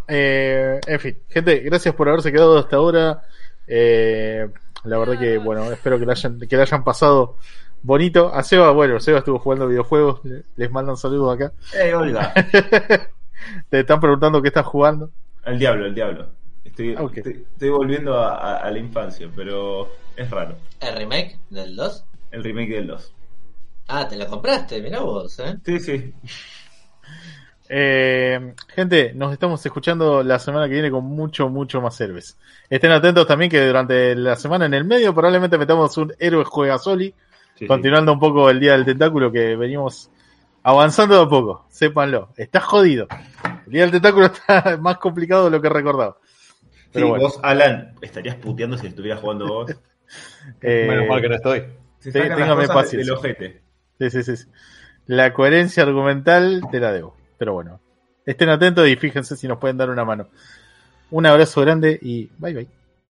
Eh, en fin, gente, gracias por haberse quedado hasta ahora. Eh, la verdad que, bueno, espero que la hayan, que la hayan pasado bonito. A Seba, bueno, Seba estuvo jugando videojuegos. Les mandan saludos acá. Eh, Olga. Te están preguntando qué estás jugando. El diablo, el diablo. Estoy, Ok. estoy, estoy volviendo a, a- a la infancia, pero es raro. ¿El remake del 2? El remake del 2. Ah, te lo compraste, mirá vos, ¿eh? Sí, sí. Eh, gente, nos estamos escuchando la semana que viene con mucho, mucho más héroes. Estén atentos también que durante la semana en el medio probablemente metamos un héroe juega soli, sí, continuando un poco el día del tentáculo que venimos avanzando de a poco. Sépanlo, está jodido. El día del tentáculo está más complicado de lo que recordaba. Sí, Pero bueno, vos, Alan, estarías puteando si estuvieras jugando vos. eh, Menos mal que no estoy. Se Sí, téngame paciencia. del ojete. sí, sí, sí, sí. La coherencia argumental te la debo. Pero bueno, estén atentos y fíjense si nos pueden dar una mano. Un abrazo grande y bye bye.